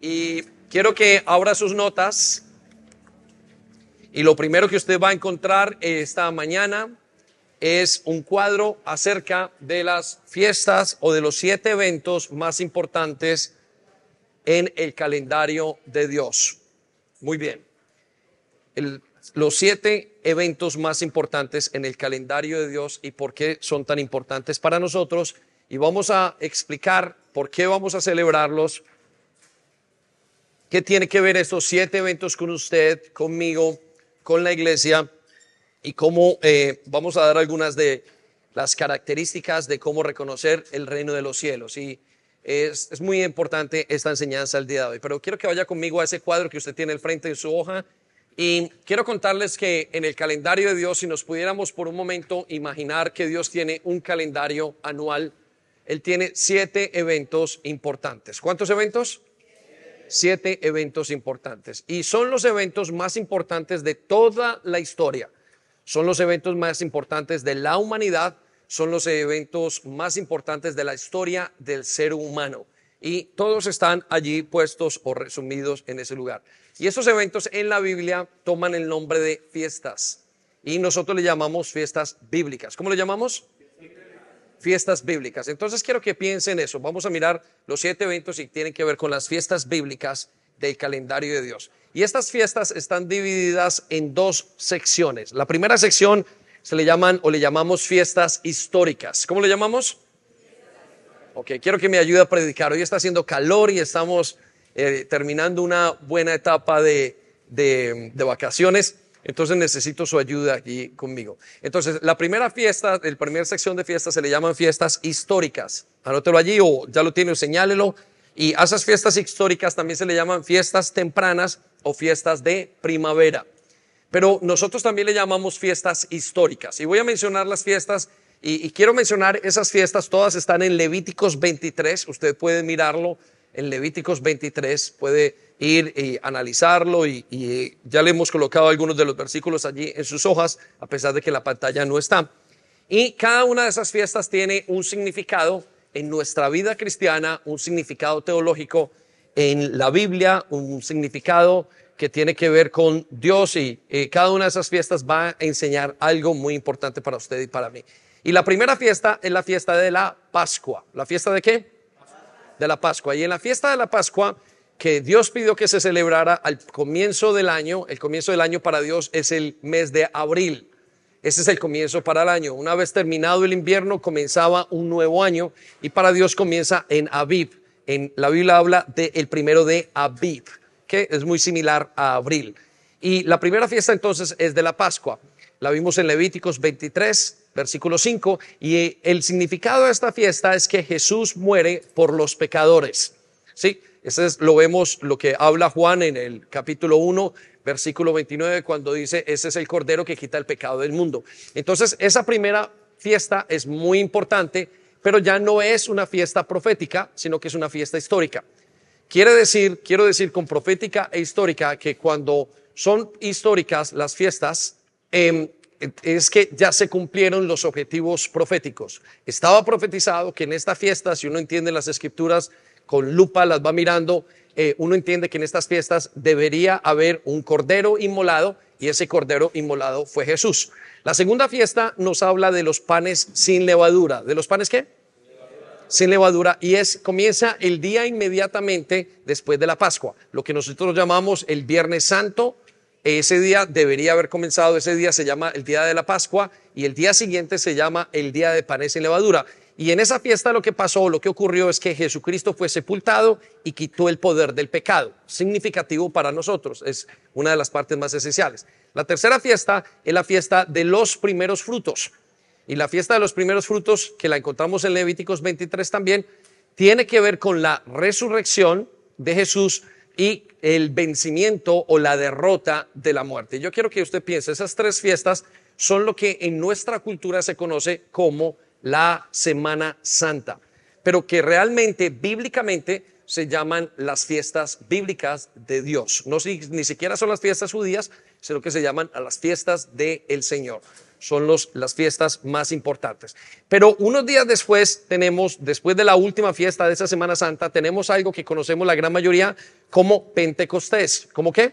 Y quiero que abra sus notas. Y lo primero que usted va a encontrar esta mañana es un cuadro acerca de las fiestas o de los siete eventos más importantes en el calendario de Dios. Muy bien. los siete eventos más importantes en el calendario de Dios y por qué son tan importantes para nosotros. Y vamos a explicar por qué vamos a celebrarlos ¿Qué tiene que ver estos siete eventos con usted, conmigo, con la iglesia? Y cómo eh, vamos a dar algunas de las características de cómo reconocer el reino de los cielos. Y es, muy importante esta enseñanza el día de hoy. Pero quiero que vaya conmigo a ese cuadro que usted tiene al frente de su hoja. Y quiero contarles que en el calendario de Dios, si nos pudiéramos por un momento imaginar que Dios tiene un calendario anual, Él tiene siete eventos importantes. ¿Cuántos eventos? Siete eventos importantes. Y son los eventos más importantes de toda la historia. Son los eventos más importantes de la humanidad. Son los eventos más importantes de la historia del ser humano. Y todos están allí puestos o resumidos en ese lugar. Y esos eventos en la Biblia toman el nombre de fiestas. Y nosotros le llamamos fiestas bíblicas. ¿Cómo le llamamos? Fiestas bíblicas. Entonces quiero que piensen eso. Vamos a mirar los siete eventos y tienen que ver con las fiestas bíblicas del calendario de Dios. Y estas fiestas están divididas en dos secciones. La primera sección se le llaman o le llamamos fiestas históricas. ¿Cómo le llamamos? Ok, quiero que me ayude a predicar. Hoy está haciendo calor y estamos eh, terminando una buena etapa de, de, de vacaciones. Entonces necesito su ayuda aquí conmigo. Entonces, la primera fiesta, la primera sección de fiestas se le llaman fiestas históricas. Anótelo allí o ya lo tiene señálelo. Y a esas fiestas históricas también se le llaman fiestas tempranas o fiestas de primavera. Pero nosotros también le llamamos fiestas históricas. Y voy a mencionar las fiestas y, y quiero mencionar esas fiestas, todas están en Levíticos 23. Usted puede mirarlo en Levíticos 23, puede ir y analizarlo y, ya le hemos colocado algunos de los versículos allí en sus hojas, a pesar de que la pantalla no está. Y cada una de esas fiestas tiene un significado en nuestra vida cristiana, un significado teológico en la Biblia, un significado que tiene que ver con Dios y eh, cada una de esas fiestas va a enseñar algo muy importante para usted y para mí. Y la primera fiesta es la fiesta de la Pascua. ¿La fiesta de qué? De la Pascua. Y en la fiesta de la Pascua que Dios pidió que se celebrara al comienzo del año. El comienzo del año para Dios es el mes de abril. Ese es el comienzo para el año. Una vez terminado el invierno, comenzaba un nuevo año y para Dios comienza en Aviv. En la Biblia habla del el primero de Aviv, que es muy similar a abril. Y la primera fiesta entonces es de la Pascua. La vimos en Levíticos 23, versículo 5, y el significado de esta fiesta es que Jesús muere por los pecadores. ¿Sí? Ese es, lo vemos, lo que habla Juan en el capítulo 1, versículo 29, cuando dice, ese es el cordero que quita el pecado del mundo. Entonces, esa primera fiesta es muy importante, pero ya no es una fiesta profética, sino que es una fiesta histórica. Quiere decir, quiero decir con profética e histórica que cuando son históricas las fiestas, em, es que ya se cumplieron los objetivos proféticos. Estaba profetizado que en esta fiesta, si uno entiende las escrituras, con lupa las va mirando, eh, uno entiende que en estas fiestas debería haber un cordero inmolado y ese cordero inmolado fue Jesús. La segunda fiesta nos habla de los panes sin levadura. ¿De los panes qué? Sin levadura y es comienza el día inmediatamente después de la Pascua, lo que nosotros llamamos el Viernes Santo. Ese día debería haber comenzado, ese día se llama el día de la Pascua y el día siguiente se llama el día de panes sin levadura. Y en esa fiesta lo que pasó, lo que ocurrió es que Jesucristo fue sepultado y quitó el poder del pecado. Significativo para nosotros, es una de las partes más esenciales. La tercera fiesta es la fiesta de los primeros frutos. Y la fiesta de los primeros frutos, que la encontramos en Levíticos 23 también, tiene que ver con la resurrección de Jesús y el vencimiento o la derrota de la muerte. Yo quiero que usted piense, esas tres fiestas son lo que en nuestra cultura se conoce como la Semana Santa, pero que realmente bíblicamente se llaman las fiestas bíblicas de Dios. No ni siquiera son las fiestas judías, sino que se llaman a las fiestas del Señor. Son los, las fiestas más importantes. Pero unos días después tenemos, después de la última fiesta de esa Semana Santa, tenemos algo que conocemos la gran mayoría como Pentecostés. ¿Cómo qué?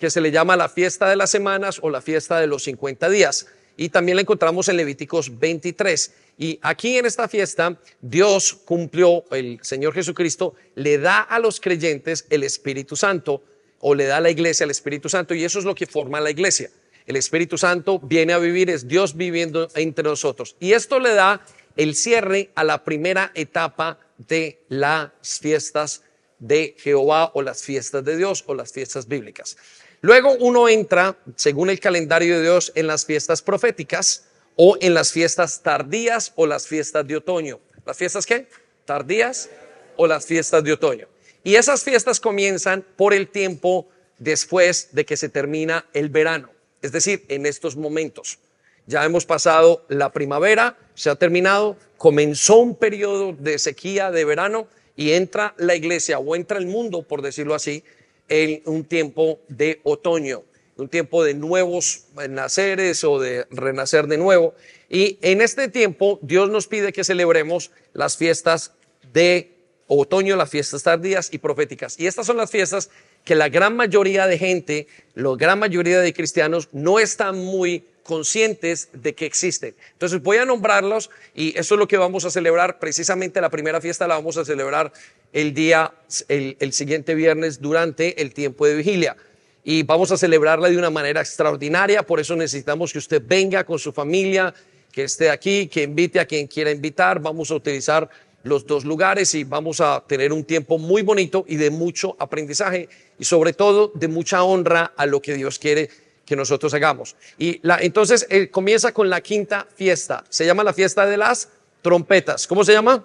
Que se le llama la fiesta de las semanas o la fiesta de los 50 días. Y también la encontramos en Levíticos 23. Y aquí en esta fiesta, Dios cumplió, el Señor Jesucristo le da a los creyentes el Espíritu Santo o le da a la iglesia el Espíritu Santo y eso es lo que forma la iglesia. El Espíritu Santo viene a vivir, es Dios viviendo entre nosotros. Y esto le da el cierre a la primera etapa de las fiestas de Jehová o las fiestas de Dios o las fiestas bíblicas. Luego uno entra, según el calendario de Dios, en las fiestas proféticas o en las fiestas tardías o las fiestas de otoño. ¿Las fiestas qué? Tardías o las fiestas de otoño. Y esas fiestas comienzan por el tiempo después de que se termina el verano, es decir, en estos momentos. Ya hemos pasado la primavera, se ha terminado, comenzó un periodo de sequía de verano y entra la iglesia o entra el mundo, por decirlo así, en un tiempo de otoño, un tiempo de nuevos naceres o de renacer de nuevo. Y en este tiempo Dios nos pide que celebremos las fiestas de otoño, las fiestas tardías y proféticas. Y estas son las fiestas que la gran mayoría de gente, la gran mayoría de cristianos no están muy conscientes de que existen. Entonces voy a nombrarlos y eso es lo que vamos a celebrar. Precisamente la primera fiesta la vamos a celebrar el día, el, siguiente viernes durante el tiempo de vigilia. Y vamos a celebrarla de una manera extraordinaria. Por eso necesitamos que usted venga con su familia, que esté aquí, que invite a quien quiera invitar. Vamos a utilizar los dos lugares y vamos a tener un tiempo muy bonito y de mucho aprendizaje y sobre todo de mucha honra a lo que Dios quiere que nosotros hagamos. Y entonces eh, comienza con la quinta fiesta. Se llama la fiesta de las trompetas. ¿Cómo se llama?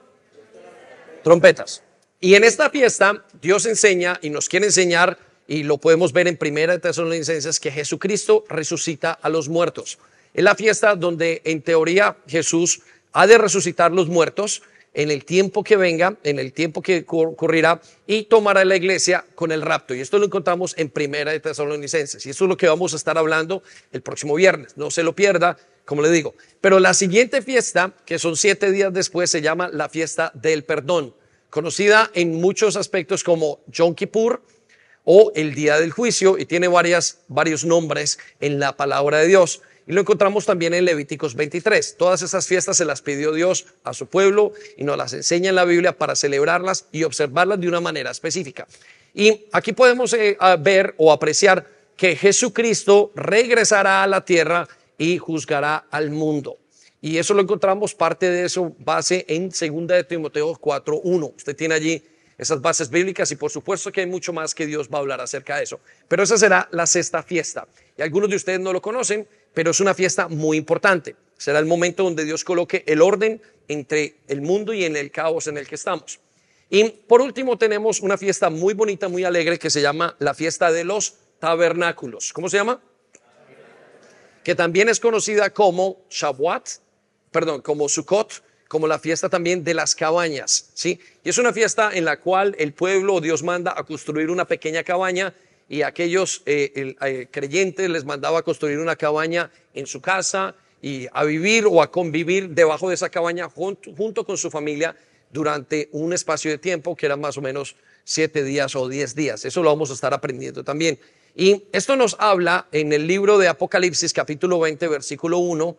Trompetas. Y en esta fiesta Dios enseña y nos quiere enseñar y lo podemos ver en Primera de Tesalonicenses que Jesucristo resucita a los muertos. Es la fiesta donde en teoría Jesús ha de resucitar los muertos en el tiempo que venga, en el tiempo que ocurrirá, y tomará la iglesia con el rapto. Y esto lo encontramos en Primera de Tesalonicenses. Y eso es lo que vamos a estar hablando el próximo viernes. No se lo pierda, como le digo. Pero la siguiente fiesta, que son siete días después, se llama la fiesta del perdón, conocida en muchos aspectos como Yom Kippur o el día del juicio, y tiene varias, varios nombres en la palabra de Dios. Y lo encontramos también en Levíticos 23. Todas esas fiestas se las pidió Dios a su pueblo y nos las enseña en la Biblia para celebrarlas y observarlas de una manera específica. Y aquí podemos eh, ver o apreciar que Jesucristo regresará a la tierra y juzgará al mundo. Y eso lo encontramos parte de eso base en 2 de Timoteo 4:1. Usted tiene allí esas bases bíblicas y por supuesto que hay mucho más que Dios va a hablar acerca de eso. Pero esa será la sexta fiesta. Y algunos de ustedes no lo conocen, pero es una fiesta muy importante. Será el momento donde Dios coloque el orden entre el mundo y en el caos en el que estamos. Y por último tenemos una fiesta muy bonita, muy alegre que se llama la fiesta de los tabernáculos. ¿Cómo se llama? Que también es conocida como Shavuot, perdón, como Sukkot, como la fiesta también de las cabañas, ¿sí? Y es una fiesta en la cual el pueblo, Dios manda a construir una pequeña cabaña y aquellos eh, eh, creyentes les mandaba a construir una cabaña en su casa y a vivir o a convivir debajo de esa cabaña junto, con su familia durante un espacio de tiempo que era más o menos siete días o diez días. Eso lo vamos a estar aprendiendo también. Y esto nos habla en el libro de Apocalipsis capítulo 20 versículo 1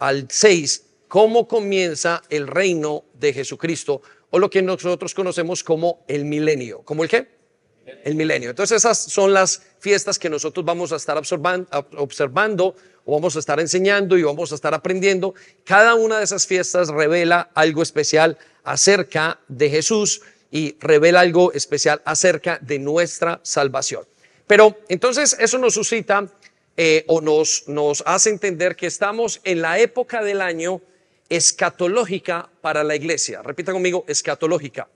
al 6, cómo comienza el reino de Jesucristo o lo que nosotros conocemos como el milenio. ¿Cómo el qué? el milenio. Entonces esas son las fiestas que nosotros vamos a estar observando o vamos a estar enseñando y vamos a estar aprendiendo. Cada una de esas fiestas revela algo especial acerca de Jesús y revela algo especial acerca de nuestra salvación. Pero entonces eso nos suscita eh, o nos, nos hace entender que estamos en la época del año escatológica para la iglesia. Repita conmigo, escatológica.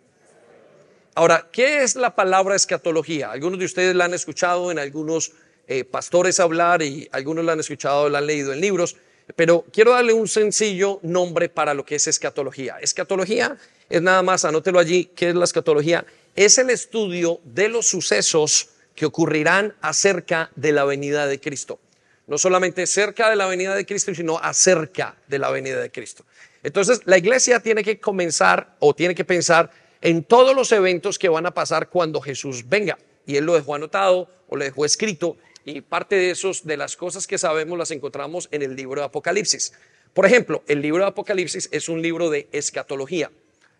Ahora, ¿qué es la palabra escatología? Algunos de ustedes la han escuchado en algunos eh, pastores hablar y algunos la han escuchado, la han leído en libros, pero quiero darle un sencillo nombre para lo que es escatología. Escatología es nada más, anótelo allí, ¿qué es la escatología? Es el estudio de los sucesos que ocurrirán acerca de la venida de Cristo. No solamente cerca de la venida de Cristo, sino acerca de la venida de Cristo. Entonces, la iglesia tiene que comenzar o tiene que pensar en todos los eventos que van a pasar cuando Jesús venga. Y él lo dejó anotado o lo dejó escrito y parte de esos de las cosas que sabemos las encontramos en el libro de Apocalipsis. Por ejemplo, el libro de Apocalipsis es un libro de escatología,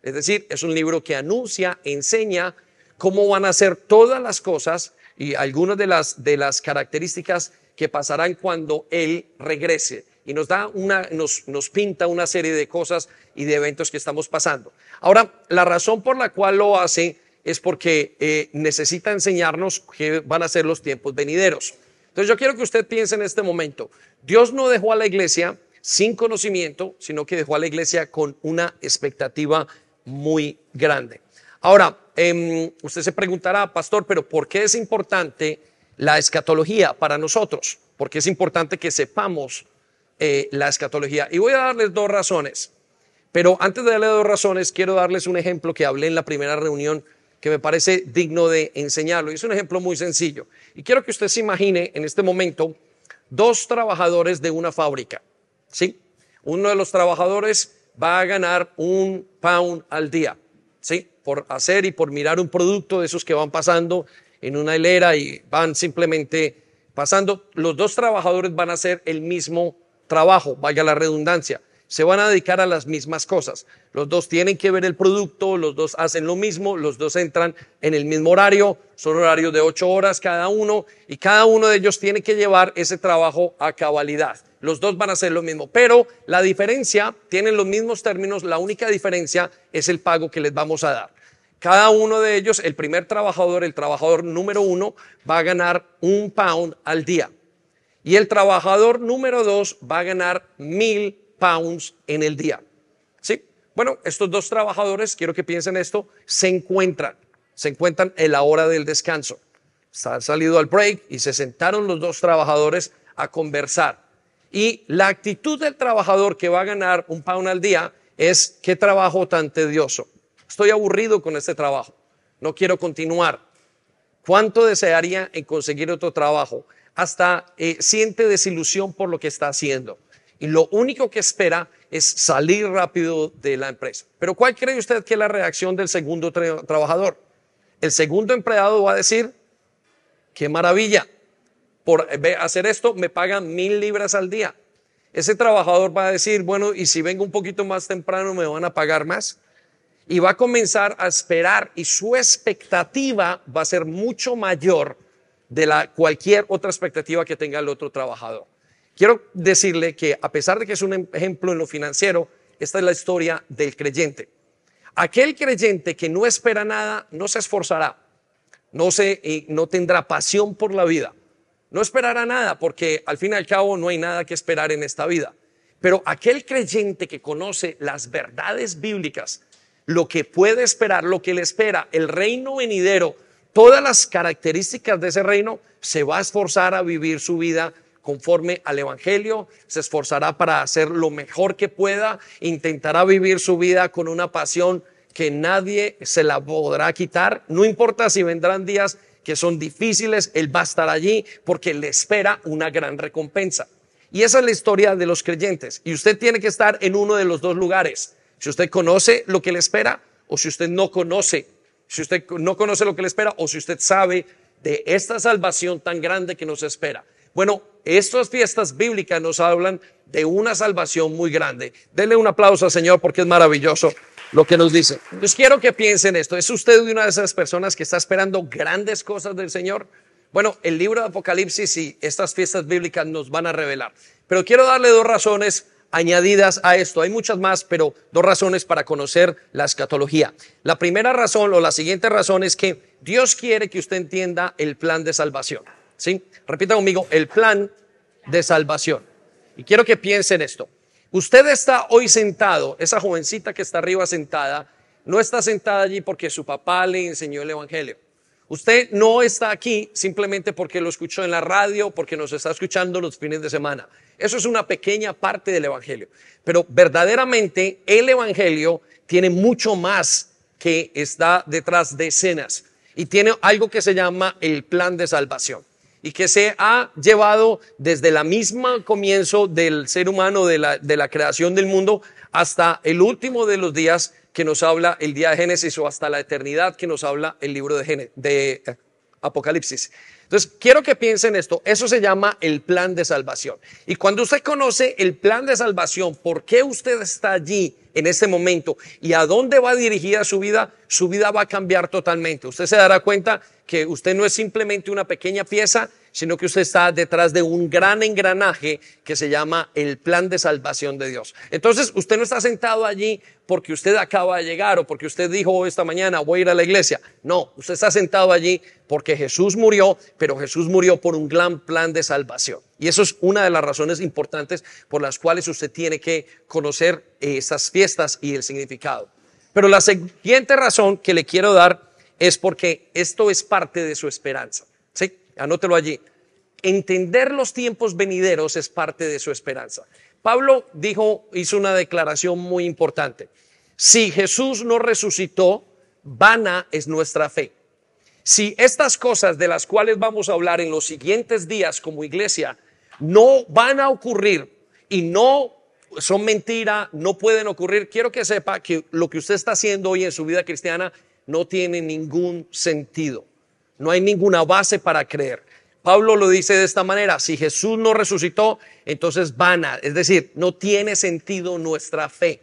es decir, es un libro que anuncia, enseña cómo van a ser todas las cosas y algunas de las de las características que pasarán cuando él regrese y nos da una, nos, nos pinta una serie de cosas y de eventos que estamos pasando. Ahora, la razón por la cual lo hace es porque eh, necesita enseñarnos qué van a ser los tiempos venideros. Entonces yo quiero que usted piense en este momento, Dios no dejó a la iglesia sin conocimiento, sino que dejó a la iglesia con una expectativa muy grande. Ahora, em, usted se preguntará, pastor, pero ¿por qué es importante la escatología para nosotros? ¿Por qué es importante que sepamos eh, la escatología. Y voy a darles dos razones. Pero antes de darle dos razones, quiero darles un ejemplo que hablé en la primera reunión que me parece digno de enseñarlo. Y es un ejemplo muy sencillo. Y quiero que usted se imagine en este momento dos trabajadores de una fábrica. ¿Sí? Uno de los trabajadores va a ganar un pound al día. ¿Sí? Por hacer y por mirar un producto de esos que van pasando en una hilera y van simplemente pasando. Los dos trabajadores van a hacer el mismo trabajo, vaya la redundancia. Se van a dedicar a las mismas cosas. Los dos tienen que ver el producto, los dos hacen lo mismo, los dos entran en el mismo horario, son horarios de ocho horas cada uno y cada uno de ellos tiene que llevar ese trabajo a cabalidad. Los dos van a hacer lo mismo, pero la diferencia, tienen los mismos términos, la única diferencia es el pago que les vamos a dar. Cada uno de ellos, el primer trabajador, el trabajador número uno, va a ganar un pound al día. Y el trabajador número dos va a ganar mil pounds en el día. ¿Sí? Bueno, estos dos trabajadores, quiero que piensen esto, se encuentran, se encuentran en la hora del descanso. Han salido al break y se sentaron los dos trabajadores a conversar. Y la actitud del trabajador que va a ganar un pound al día es qué trabajo tan tedioso. Estoy aburrido con este trabajo. No quiero continuar. ¿Cuánto desearía en conseguir otro trabajo? hasta eh, siente desilusión por lo que está haciendo. Y lo único que espera es salir rápido de la empresa. Pero ¿cuál cree usted que es la reacción del segundo trabajador? El segundo empleado va a decir, qué maravilla, por hacer esto me pagan mil libras al día. Ese trabajador va a decir, bueno, y si vengo un poquito más temprano me van a pagar más. Y va a comenzar a esperar y su expectativa va a ser mucho mayor de la, cualquier otra expectativa que tenga el otro trabajador. Quiero decirle que a pesar de que es un ejemplo en lo financiero, esta es la historia del creyente. Aquel creyente que no espera nada, no se esforzará, no, se, no tendrá pasión por la vida, no esperará nada, porque al fin y al cabo no hay nada que esperar en esta vida. Pero aquel creyente que conoce las verdades bíblicas, lo que puede esperar, lo que le espera, el reino venidero, todas las características de ese reino, se va a esforzar a vivir su vida conforme al Evangelio, se esforzará para hacer lo mejor que pueda, intentará vivir su vida con una pasión que nadie se la podrá quitar, no importa si vendrán días que son difíciles, Él va a estar allí porque le espera una gran recompensa. Y esa es la historia de los creyentes. Y usted tiene que estar en uno de los dos lugares. Si usted conoce lo que le espera o si usted no conoce si usted no conoce lo que le espera o si usted sabe de esta salvación tan grande que nos espera. Bueno, estas fiestas bíblicas nos hablan de una salvación muy grande. Denle un aplauso al Señor porque es maravilloso lo que nos dice. Entonces quiero que piensen esto. ¿Es usted una de esas personas que está esperando grandes cosas del Señor? Bueno, el libro de Apocalipsis y estas fiestas bíblicas nos van a revelar. Pero quiero darle dos razones añadidas a esto. Hay muchas más, pero dos razones para conocer la escatología. La primera razón o la siguiente razón es que Dios quiere que usted entienda el plan de salvación. ¿Sí? Repita conmigo, el plan de salvación. Y quiero que piensen esto. Usted está hoy sentado, esa jovencita que está arriba sentada, no está sentada allí porque su papá le enseñó el Evangelio. Usted no está aquí simplemente porque lo escuchó en la radio, porque nos está escuchando los fines de semana. Eso es una pequeña parte del Evangelio. Pero verdaderamente el Evangelio tiene mucho más que está detrás de escenas y tiene algo que se llama el plan de salvación. y que se ha llevado desde la misma comienzo del ser humano, de la, de la creación del mundo, hasta el último de los días que nos habla el día de Génesis o hasta la eternidad que nos habla el libro de, eh, Apocalipsis. Entonces, quiero que piensen esto. Eso se llama el plan de salvación. Y cuando usted conoce el plan de salvación, por qué usted está allí en este momento y a dónde va dirigida su vida, su vida va a cambiar totalmente. Usted se dará cuenta que usted no es simplemente una pequeña pieza, sino que usted está detrás de un gran engranaje que se llama el plan de salvación de Dios. Entonces, usted no está sentado allí porque usted acaba de llegar o porque usted dijo esta mañana voy a ir a la iglesia. No, usted está sentado allí porque Jesús murió, pero Jesús murió por un gran plan de salvación. Y eso es una de las razones importantes por las cuales usted tiene que conocer esas fiestas y el significado. Pero la siguiente razón que le quiero dar es porque esto es parte de su esperanza. ¿Sí? Anótelo allí. Entender los tiempos venideros es parte de su esperanza. Pablo dijo, hizo una declaración muy importante. Si Jesús no resucitó, vana es nuestra fe. Si estas cosas de las cuales vamos a hablar en los siguientes días como iglesia no van a ocurrir y no son mentira, no pueden ocurrir, quiero que sepa que lo que usted está haciendo hoy en su vida cristiana no tiene ningún sentido. No hay ninguna base para creer. Pablo lo dice de esta manera, si Jesús no resucitó, entonces vana, es decir, no tiene sentido nuestra fe.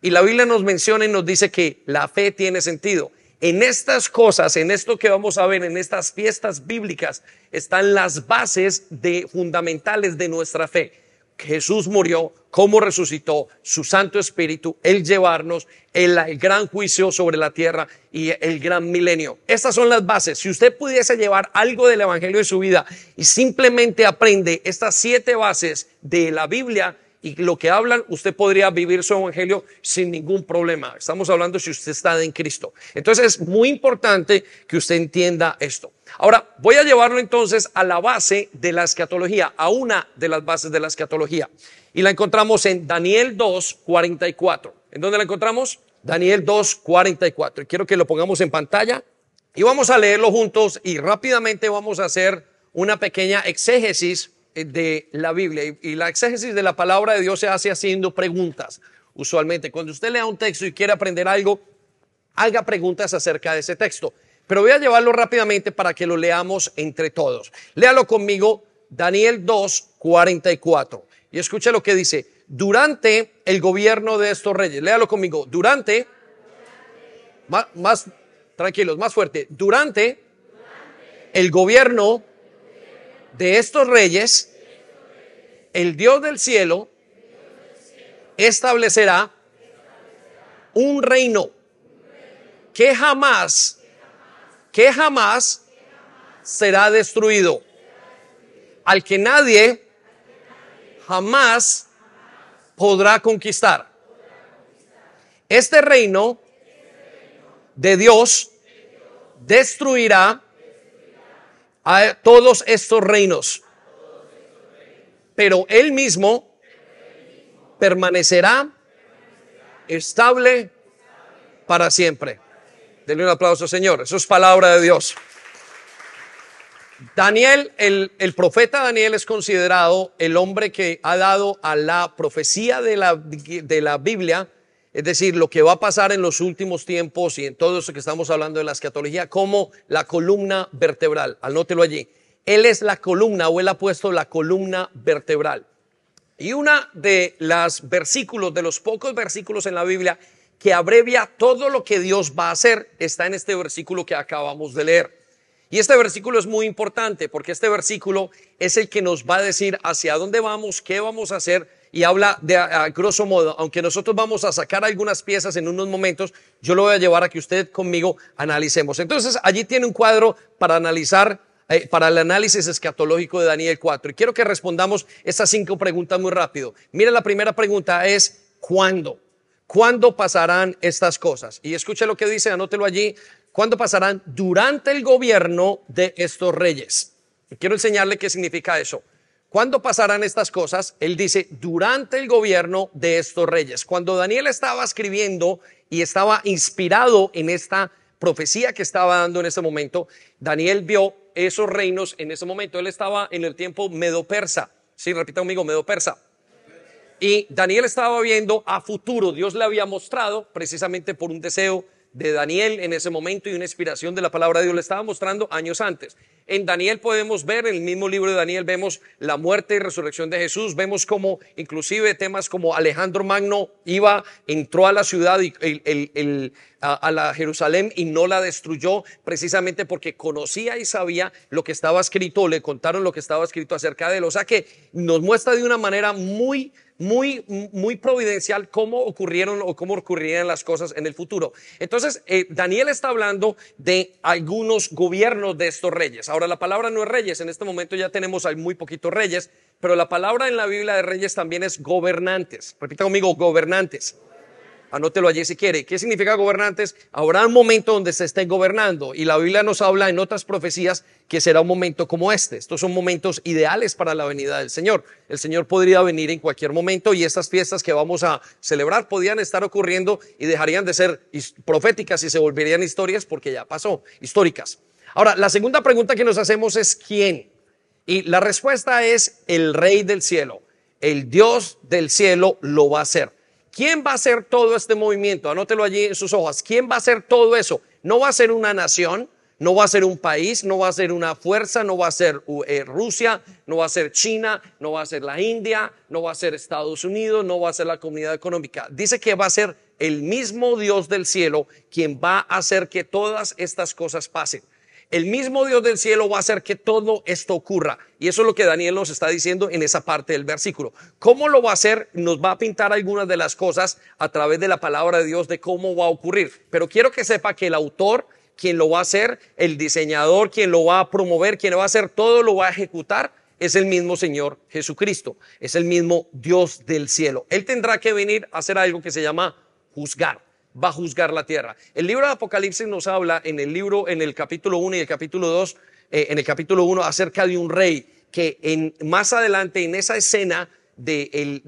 Y la Biblia nos menciona y nos dice que la fe tiene sentido. En estas cosas, en esto que vamos a ver, en estas fiestas bíblicas, están las bases de, fundamentales de nuestra fe. Jesús murió, cómo resucitó, su Santo Espíritu, el llevarnos, el, el, gran juicio sobre la tierra y el gran milenio. Estas son las bases. Si usted pudiese llevar algo del Evangelio de su vida y simplemente aprende estas siete bases de la Biblia, y lo que hablan, usted podría vivir su evangelio sin ningún problema. Estamos hablando si usted está en Cristo. Entonces es muy importante que usted entienda esto. Ahora, voy a llevarlo entonces a la base de la escatología, a una de las bases de la escatología. Y la encontramos en Daniel 2, 44. ¿En dónde la encontramos? Daniel 2, 44. Y quiero que lo pongamos en pantalla y vamos a leerlo juntos y rápidamente vamos a hacer una pequeña exégesis de la Biblia. Y la exégesis de la palabra de Dios se hace haciendo preguntas. Usualmente, cuando usted lea un texto y quiere aprender algo, haga preguntas acerca de ese texto. Pero voy a llevarlo rápidamente para que lo leamos entre todos. Léalo conmigo, Daniel 2, 44. Y escuche lo que dice. Durante el gobierno de estos reyes, léalo conmigo. Durante, más, más tranquilos, más fuerte. Durante el gobierno de estos reyes, el Dios del cielo establecerá un reino que jamás, que jamás será destruido, al que nadie jamás podrá conquistar. Este reino de Dios destruirá a todos estos reinos. Pero Él mismo permanecerá estable para siempre. Denle un aplauso, Señor. Eso es palabra de Dios. Daniel, el, el, profeta Daniel es considerado el hombre que ha dado a la profecía de la, de la Biblia es decir, lo que va a pasar en los últimos tiempos y en todo eso que estamos hablando de la escatología, como la columna vertebral. Anótelo allí. Él es la columna o él ha puesto la columna vertebral. Y una de los versículos, de los pocos versículos en la Biblia que abrevia todo lo que Dios va a hacer, está en este versículo que acabamos de leer. Y este versículo es muy importante porque este versículo es el que nos va a decir hacia dónde vamos, qué vamos a hacer y habla de a, grosso modo, aunque nosotros vamos a sacar algunas piezas en unos momentos, yo lo voy a llevar a que usted conmigo analicemos. Entonces, allí tiene un cuadro para analizar, eh, para el análisis escatológico de Daniel 4. Y quiero que respondamos estas cinco preguntas muy rápido. Mira, la primera pregunta es, ¿cuándo? ¿Cuándo pasarán estas cosas? Y escuche lo que dice, anótelo allí. ¿Cuándo pasarán? Durante el gobierno de estos reyes. Y quiero enseñarle qué significa eso. ¿Cuándo pasarán estas cosas? Él dice, durante el gobierno de estos reyes. Cuando Daniel estaba escribiendo y estaba inspirado en esta profecía que estaba dando en ese momento, Daniel vio esos reinos en ese momento. Él estaba en el tiempo medo-persa. Sí, repita conmigo, medo-persa. Y Daniel estaba viendo a futuro. Dios le había mostrado, precisamente por un deseo de Daniel en ese momento y una inspiración de la palabra de Dios le estaba mostrando años antes. En Daniel podemos ver, en el mismo libro de Daniel vemos la muerte y resurrección de Jesús, vemos como inclusive temas como Alejandro Magno iba, entró a la ciudad y a, la Jerusalén y no la destruyó precisamente porque conocía y sabía lo que estaba escrito, le contaron lo que estaba escrito acerca de él. O sea que nos muestra de una manera muy muy, muy providencial cómo ocurrieron o cómo ocurrirían las cosas en el futuro. Entonces, eh, Daniel está hablando de algunos gobiernos de estos reyes. Ahora, la palabra no es reyes, en este momento ya tenemos muy poquitos reyes, pero la palabra en la Biblia de reyes también es gobernantes. Repita conmigo, gobernantes. Anótelo allí si quiere. ¿Qué significa gobernantes? Habrá un momento donde se esté gobernando y la Biblia nos habla en otras profecías que será un momento como este. Estos son momentos ideales para la venida del Señor. El Señor podría venir en cualquier momento y estas fiestas que vamos a celebrar podían estar ocurriendo y dejarían de ser proféticas y se volverían historias porque ya pasó, históricas. Ahora, la segunda pregunta que nos hacemos es ¿quién? Y la respuesta es el Rey del cielo. El Dios del cielo lo va a hacer. ¿Quién va a hacer todo este movimiento? Anótelo allí en sus hojas. ¿Quién va a hacer todo eso? No va a ser una nación, no va a ser un país, no va a ser una fuerza, no va a ser eh, Rusia, no va a ser China, no va a ser la India, no va a ser Estados Unidos, no va a ser la comunidad económica. Dice que va a ser el mismo Dios del cielo quien va a hacer que todas estas cosas pasen el mismo Dios del cielo va a hacer que todo esto ocurra. Y eso es lo que Daniel nos está diciendo en esa parte del versículo. ¿Cómo lo va a hacer? Nos va a pintar algunas de las cosas a través de la palabra de Dios de cómo va a ocurrir. Pero quiero que sepa que el autor, quien lo va a hacer, el diseñador, quien lo va a promover, quien va a hacer todo, lo va a ejecutar, es el mismo Señor Jesucristo. Es el mismo Dios del cielo. Él tendrá que venir a hacer algo que se llama juzgar va a juzgar la tierra. El libro de Apocalipsis nos habla en el libro, en el capítulo 1 y el capítulo 2, eh, en el capítulo 1, acerca de un rey que en, más adelante en esa escena de,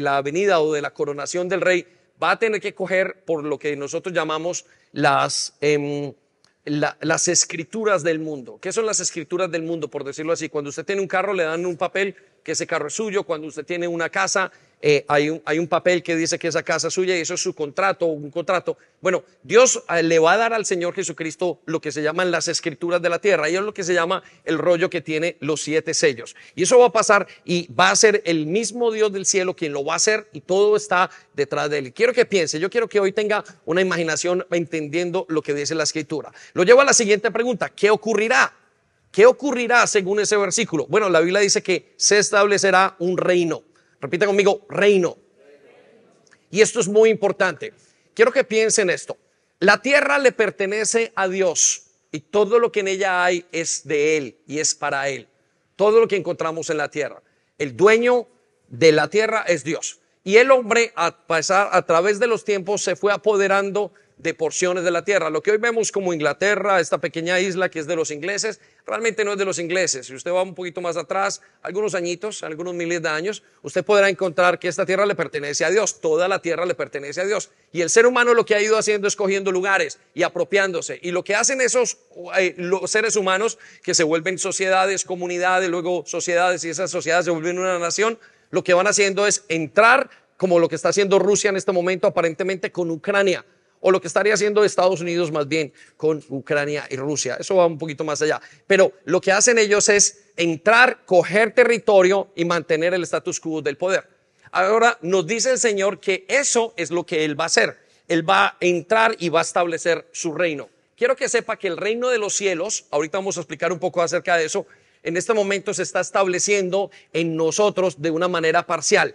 la venida o de la coronación del rey va a tener que coger por lo que nosotros llamamos las, em, las escrituras del mundo. ¿Qué son las escrituras del mundo, por decirlo así? Cuando usted tiene un carro, le dan un papel que ese carro es suyo. Cuando usted tiene una casa, eh, hay, un, papel que dice que esa casa es suya y eso es su contrato, un contrato. Bueno, Dios eh, le va a dar al Señor Jesucristo lo que se llaman las escrituras de la tierra y es lo que se llama el rollo que tiene los siete sellos. Y eso va a pasar y va a ser el mismo Dios del cielo quien lo va a hacer y todo está detrás de él. Quiero que piense, yo quiero que hoy tenga una imaginación entendiendo lo que dice la escritura. Lo llevo a la siguiente pregunta, ¿qué ocurrirá? ¿Qué ocurrirá según ese versículo? Bueno, la Biblia dice que se establecerá un reino. Repita conmigo, reino. Y esto es muy importante. Quiero que piensen esto. La tierra le pertenece a Dios y todo lo que en ella hay es de Él y es para Él. Todo lo que encontramos en la tierra. El dueño de la tierra es Dios. Y el hombre, a pasar a través de los tiempos, se fue apoderando de porciones de la tierra. Lo que hoy vemos como Inglaterra, esta pequeña isla que es de los ingleses, realmente no es de los ingleses. Si usted va un poquito más atrás, algunos añitos, algunos miles de años, usted podrá encontrar que esta tierra le pertenece a Dios, toda la tierra le pertenece a Dios. Y el ser humano lo que ha ido haciendo es cogiendo lugares y apropiándose. Y lo que hacen esos eh, seres humanos que se vuelven sociedades, comunidades, luego sociedades y esas sociedades se vuelven una nación, lo que van haciendo es entrar como lo que está haciendo Rusia en este momento aparentemente con Ucrania o lo que estaría haciendo Estados Unidos más bien con Ucrania y Rusia. Eso va un poquito más allá. Pero lo que hacen ellos es entrar, coger territorio y mantener el status quo del poder. Ahora nos dice el Señor que eso es lo que Él va a hacer. Él va a entrar y va a establecer su reino. Quiero que sepa que el reino de los cielos, ahorita vamos a explicar un poco acerca de eso, en este momento se está estableciendo en nosotros de una manera parcial.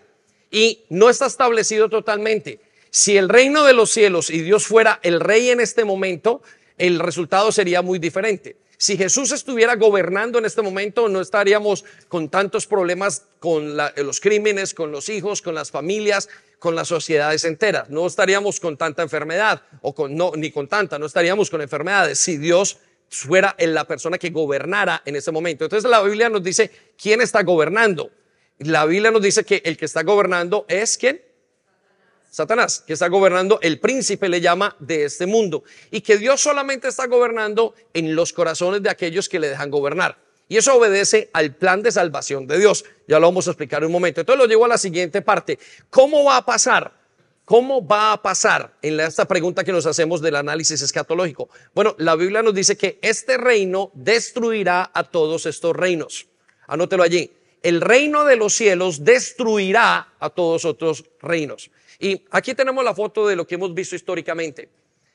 Y no está establecido totalmente. Si el reino de los cielos y Dios fuera el rey en este momento, el resultado sería muy diferente. Si Jesús estuviera gobernando en este momento, no estaríamos con tantos problemas con los crímenes, con los hijos, con las familias, con las sociedades enteras. No estaríamos con tanta enfermedad, o con, no, ni con tanta, no estaríamos con enfermedades si Dios fuera la persona que gobernara en ese momento. Entonces la Biblia nos dice quién está gobernando. La Biblia nos dice que el que está gobernando es quién? Satanás, que está gobernando, el príncipe le llama de este mundo, y que Dios solamente está gobernando en los corazones de aquellos que le dejan gobernar. Y eso obedece al plan de salvación de Dios. Ya lo vamos a explicar en un momento. Entonces lo llevo a la siguiente parte. ¿Cómo va a pasar? ¿Cómo va a pasar en esta pregunta que nos hacemos del análisis escatológico? Bueno, la Biblia nos dice que este reino destruirá a todos estos reinos. Anótelo allí. El reino de los cielos destruirá a todos otros reinos. Y aquí tenemos la foto de lo que hemos visto históricamente.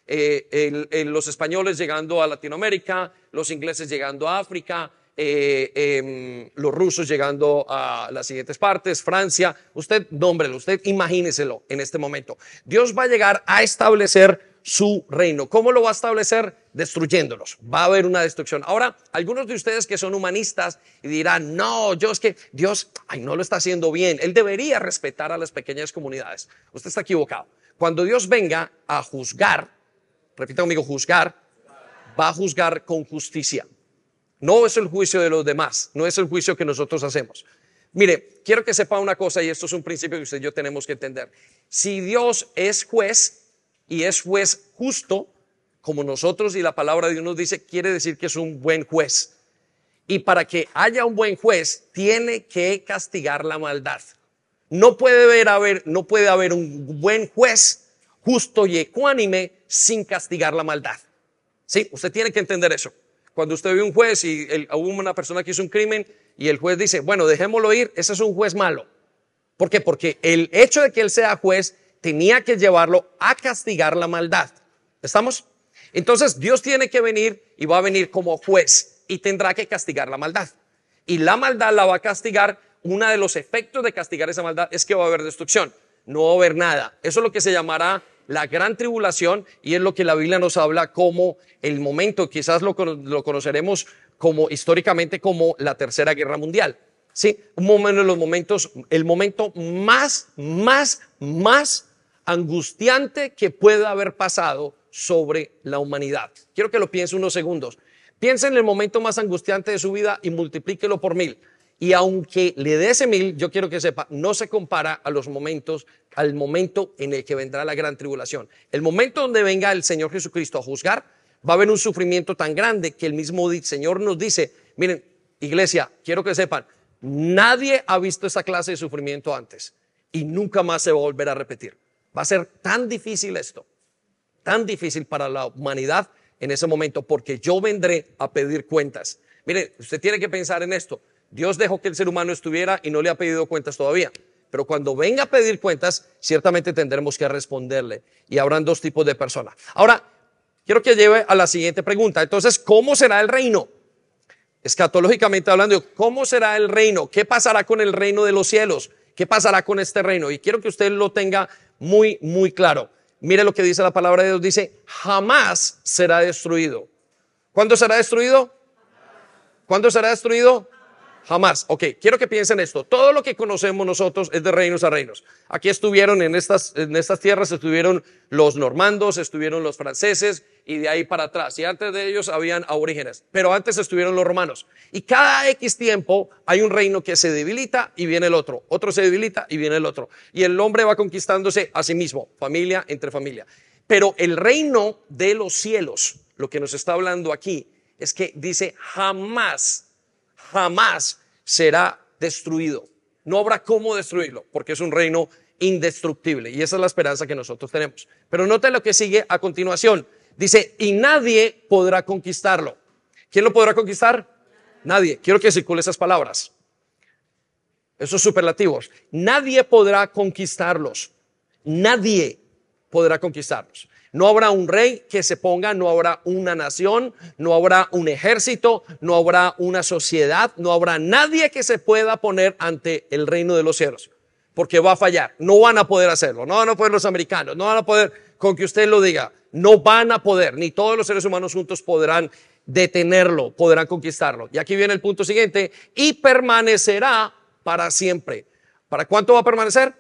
Eh, los españoles llegando a Latinoamérica, los ingleses llegando a África, eh, em, los rusos llegando a las siguientes partes, Francia, usted nómbrelo, usted imagíneselo en este momento. Dios va a llegar a establecer su reino. ¿Cómo lo va a establecer? Destruyéndolos. Va a haber una destrucción. Ahora, algunos de ustedes que son humanistas y dirán, no, yo es que Dios, ay, no lo está haciendo bien. Él debería respetar a las pequeñas comunidades. Usted está equivocado. Cuando Dios venga a juzgar, repita conmigo, juzgar, va a juzgar con justicia. No es el juicio de los demás, no es el juicio que nosotros hacemos. Mire, quiero que sepa una cosa y esto es un principio que usted y yo tenemos que entender. Si Dios es juez y es juez justo, como nosotros y la palabra de Dios nos dice, quiere decir que es un buen juez. Y para que haya un buen juez, tiene que castigar la maldad. No puede haber, un buen juez justo y ecuánime sin castigar la maldad. Sí, usted tiene que entender eso. Cuando usted ve un juez y hubo una persona que hizo un crimen y el juez dice, bueno, dejémoslo ir, ese es un juez malo. ¿Por qué? Porque el hecho de que él sea juez tenía que llevarlo a castigar la maldad. ¿Estamos? Entonces Dios tiene que venir y va a venir como juez y tendrá que castigar la maldad. Y la maldad la va a castigar. Uno de los efectos de castigar esa maldad es que va a haber destrucción. No va a haber nada. Eso es lo que se llamará la gran tribulación y es lo que la Biblia nos habla como el momento, quizás lo, conoceremos como históricamente como la Tercera Guerra Mundial. Sí, un momento de los momentos, el momento más, más, más angustiante que pueda haber pasado sobre la humanidad. Quiero que lo piense unos segundos. Piense en el momento más angustiante de su vida y multiplíquelo por mil. Y aunque le dé ese mil, yo quiero que sepa, no se compara a los momentos, al momento en el que vendrá la gran tribulación. El momento donde venga el Señor Jesucristo a juzgar, va a haber un sufrimiento tan grande que el mismo Señor nos dice, miren, iglesia, quiero que sepan, nadie ha visto esa clase de sufrimiento antes y nunca más se va a volver a repetir. Va a ser tan difícil esto, tan difícil para la humanidad en ese momento, porque yo vendré a pedir cuentas. Mire, usted tiene que pensar en esto. Dios dejó que el ser humano estuviera y no le ha pedido cuentas todavía. Pero cuando venga a pedir cuentas, ciertamente tendremos que responderle. Y habrán dos tipos de personas. Ahora, quiero que lleve a la siguiente pregunta. Entonces, ¿cómo será el reino? Escatológicamente hablando, ¿cómo será el reino? ¿Qué pasará con el reino de los cielos? ¿Qué pasará con este reino? Y quiero que usted lo tenga muy, muy claro. Mire lo que dice la palabra de Dios. Dice, jamás será destruido. ¿Cuándo será destruido? ¿Cuándo será destruido? Jamás. Ok, quiero que piensen esto. Todo lo que conocemos nosotros es de reinos a reinos. Aquí estuvieron en estas, en estas tierras, estuvieron los normandos, estuvieron los franceses y de ahí para atrás. Y antes de ellos habían aborígenes, pero antes estuvieron los romanos. Y cada X tiempo hay un reino que se debilita y viene el otro. Otro se debilita y viene el otro. Y el hombre va conquistándose a sí mismo, familia entre familia. Pero el reino de los cielos, lo que nos está hablando aquí, es que dice jamás jamás será destruido. No habrá cómo destruirlo, porque es un reino indestructible. Y esa es la esperanza que nosotros tenemos. Pero note lo que sigue a continuación. Dice, y nadie podrá conquistarlo. ¿Quién lo podrá conquistar? Nadie. Quiero que circule esas palabras. Esos superlativos. Nadie podrá conquistarlos. Nadie podrá conquistarlos. No habrá un rey que se ponga, no habrá una nación, no habrá un ejército, no habrá una sociedad, no habrá nadie que se pueda poner ante el reino de los cielos, porque va a fallar. No van a poder hacerlo, no van a poder los americanos, no van a poder, con que usted lo diga, no van a poder, ni todos los seres humanos juntos podrán detenerlo, podrán conquistarlo. Y aquí viene el punto siguiente, y permanecerá para siempre. ¿Para cuánto va a permanecer?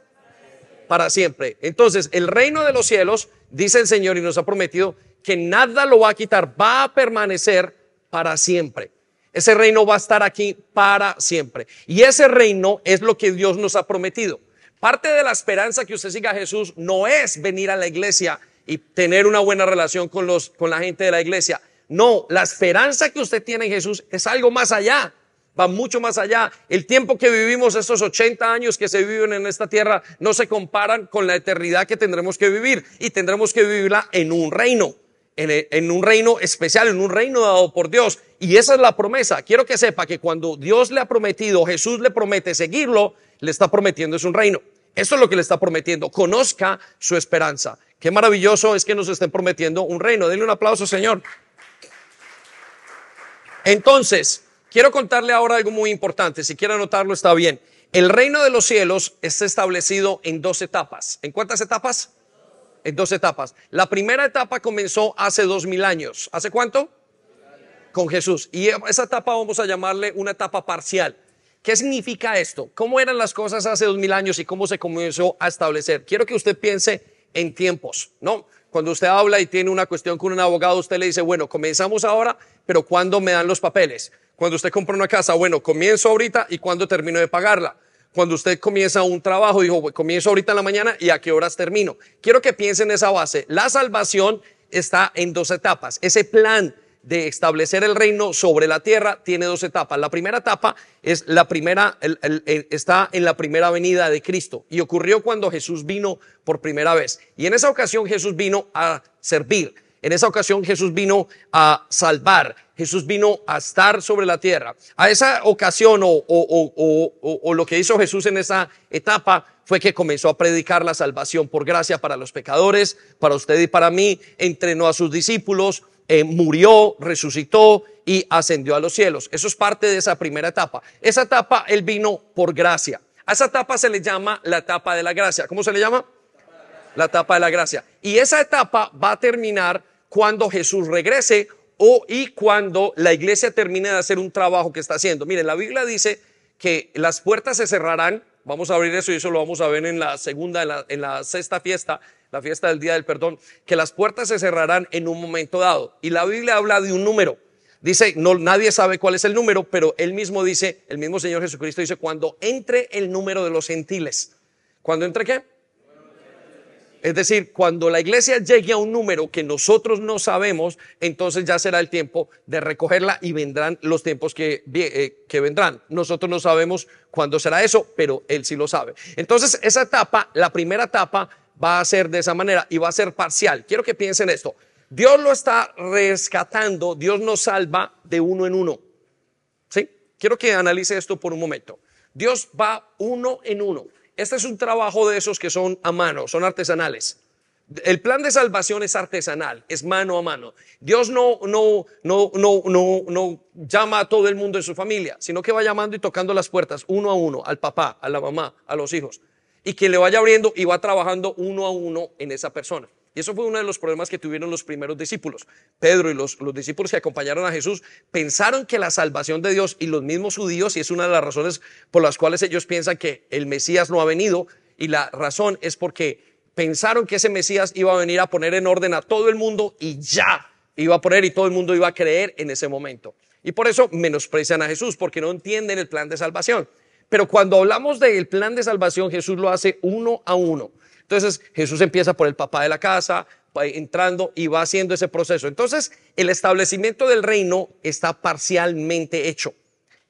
Para siempre. Entonces, el reino de los cielos dice el Señor y nos ha prometido que nada lo va a quitar, va a permanecer para siempre. Ese reino va a estar aquí para siempre. Y ese reino es lo que Dios nos ha prometido. Parte de la esperanza que usted siga a Jesús no es venir a la iglesia y tener una buena relación con, los, con la gente de la iglesia. No, la esperanza que usted tiene en Jesús es algo más allá va mucho más allá. El tiempo que vivimos, estos 80 años que se viven en esta tierra, no se comparan con la eternidad que tendremos que vivir y tendremos que vivirla en un reino, en, un reino especial, en un reino dado por Dios. Y esa es la promesa. Quiero que sepa que cuando Dios le ha prometido, Jesús le promete seguirlo, le está prometiendo es un reino. Eso es lo que le está prometiendo. Conozca su esperanza. Qué maravilloso es que nos estén prometiendo un reino. Denle un aplauso, Señor. Entonces, quiero contarle ahora algo muy importante. Si quiere anotarlo, está bien. El reino de los cielos está establecido en dos etapas. ¿En cuántas etapas? En dos etapas. La primera etapa comenzó hace dos mil años. ¿Hace cuánto? Con Jesús. Y esa etapa vamos a llamarle una etapa parcial. ¿Qué significa esto? ¿Cómo eran las cosas hace dos mil años y cómo se comenzó a establecer? Quiero que usted piense en tiempos, ¿no? Cuando usted habla y tiene una cuestión con un abogado, usted le dice, bueno, comenzamos ahora, pero ¿cuándo me dan los papeles? Cuando usted compra una casa, bueno, comienzo ahorita y ¿cuándo termino de pagarla? Cuando usted comienza un trabajo, dijo, comienzo ahorita en la mañana y a qué horas termino. Quiero que piensen en esa base. La salvación está en dos etapas. Ese plan de establecer el reino sobre la tierra tiene dos etapas. La primera etapa es la primera, está en la primera venida de Cristo y ocurrió cuando Jesús vino por primera vez. Y en esa ocasión Jesús vino a servir. En esa ocasión Jesús vino a salvar, Jesús vino a estar sobre la tierra. A esa ocasión o, o, lo que hizo Jesús en esa etapa fue que comenzó a predicar la salvación por gracia para los pecadores, para usted y para mí, entrenó a sus discípulos, eh, murió, resucitó y ascendió a los cielos. Eso es parte de esa primera etapa. Esa etapa él vino por gracia. A esa etapa se le llama la etapa de la gracia. ¿Cómo se le llama? La etapa de la gracia. Y esa etapa va a terminar cuando Jesús regrese o y cuando la iglesia termine de hacer un trabajo que está haciendo. Miren, la Biblia dice que las puertas se cerrarán. Vamos a abrir eso y eso lo vamos a ver en la segunda, en la, en la sexta fiesta la fiesta del Día del Perdón, que las puertas se cerrarán en un momento dado. Y la Biblia habla de un número. Dice, no, nadie sabe cuál es el número, pero él mismo dice, el mismo Señor Jesucristo dice, cuando entre el número de los gentiles. ¿Cuando entre qué? Es decir, cuando la iglesia llegue a un número que nosotros no sabemos, entonces ya será el tiempo de recogerla y vendrán los tiempos que, eh, que vendrán. Nosotros no sabemos cuándo será eso, pero Él sí lo sabe. Entonces, esa etapa, la primera etapa, va a ser de esa manera y va a ser parcial. Quiero que piensen esto. Dios lo está rescatando, Dios nos salva de uno en uno. ¿Sí? Quiero que analice esto por un momento. Dios va uno en uno. Este es un trabajo de esos que son a mano, son artesanales. El plan de salvación es artesanal, es mano a mano. Dios no, no, no, no, no, no llama a todo el mundo en su familia, sino que va llamando y tocando las puertas uno a uno, al papá, a la mamá, a los hijos y que le vaya abriendo y va trabajando uno a uno en esa persona. Y eso fue uno de los problemas que tuvieron los primeros discípulos. Pedro y los, los, discípulos que acompañaron a Jesús pensaron que la salvación de Dios y los mismos judíos, y es una de las razones por las cuales ellos piensan que el Mesías no ha venido, y la razón es porque pensaron que ese Mesías iba a venir a poner en orden a todo el mundo y ya iba a poner y todo el mundo iba a creer en ese momento. Y por eso menosprecian a Jesús, porque no entienden el plan de salvación. Pero cuando hablamos del plan de salvación, Jesús lo hace uno a uno. Entonces Jesús empieza por el papá de la casa, entrando y va haciendo ese proceso. Entonces el establecimiento del reino está parcialmente hecho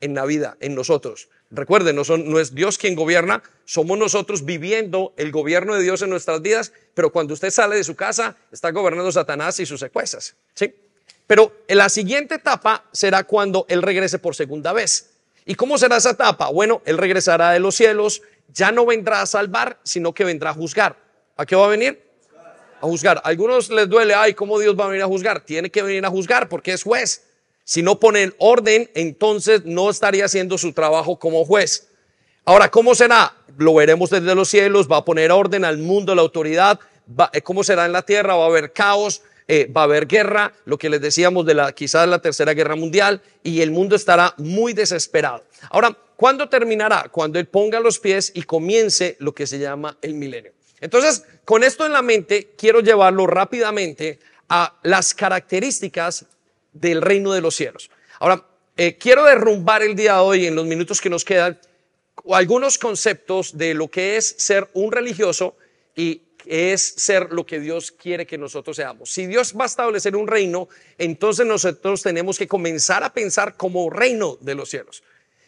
en la vida, en nosotros. Recuerden, no, es Dios quien gobierna, somos nosotros viviendo el gobierno de Dios en nuestras vidas, pero cuando usted sale de su casa, está gobernando Satanás y sus secuestras. ¿sí? Pero en la siguiente etapa será cuando Él regrese por segunda vez. ¿Y cómo será esa etapa? Bueno, Él regresará de los cielos, ya no vendrá a salvar, sino que vendrá a juzgar. ¿A qué va a venir? A juzgar. A algunos les duele, ay, ¿cómo Dios va a venir a juzgar? Tiene que venir a juzgar porque es juez. Si no pone orden, entonces no estaría haciendo su trabajo como juez. Ahora, ¿cómo será? Lo veremos desde los cielos, va a poner orden al mundo, la autoridad. ¿Cómo será en la tierra? Va a haber caos, eh, va a haber guerra, lo que les decíamos de la quizás la tercera guerra mundial, y el mundo estará muy desesperado. Ahora, ¿cuándo terminará? Cuando él ponga los pies y comience lo que se llama el milenio. Entonces, con esto en la mente, quiero llevarlo rápidamente a las características del reino de los cielos. Ahora, eh, quiero derrumbar el día de hoy, en los minutos que nos quedan, algunos conceptos de lo que es ser un religioso y es ser lo que Dios quiere que nosotros seamos. Si Dios va a establecer un reino, entonces nosotros tenemos que comenzar a pensar como reino de los cielos.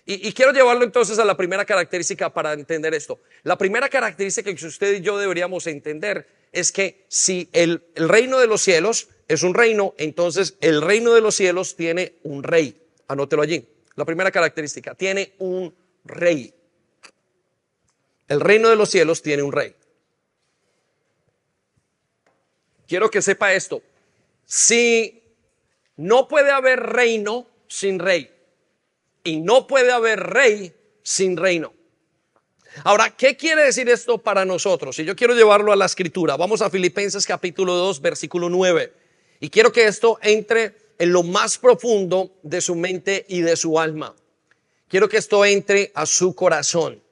Y, quiero llevarlo entonces a la primera característica para entender esto. La primera característica que usted y yo deberíamos entender es que si el, el reino de los cielos es un reino, entonces el reino de los cielos tiene un rey. Anótelo allí. La primera característica, tiene un rey. El reino de los cielos tiene un rey. Quiero que sepa esto. Si no puede haber reino sin rey y no puede haber rey sin reino. Ahora, ¿qué quiere decir esto para nosotros? Y yo quiero llevarlo a la escritura. Vamos a Filipenses capítulo 2, versículo 9. Y quiero que esto entre en lo más profundo de su mente y de su alma. Quiero que esto entre a su corazón.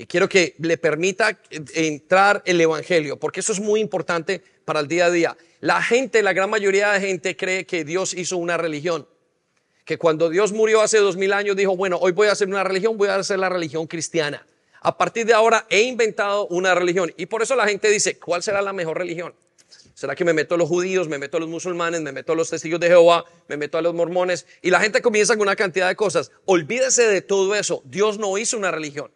Y quiero que le permita entrar el Evangelio, porque eso es muy importante para el día a día. La gente, la gran mayoría de gente cree que Dios hizo una religión. Que cuando Dios murió hace dos mil años dijo, bueno, hoy voy a hacer una religión, voy a hacer la religión cristiana. A partir de ahora he inventado una religión. Y por eso la gente dice, ¿cuál será la mejor religión? ¿Será que me meto a los judíos, me meto a los musulmanes, me meto a los testigos de Jehová, me meto a los mormones? Y la gente comienza con una cantidad de cosas. Olvídese de todo eso. Dios no hizo una religión.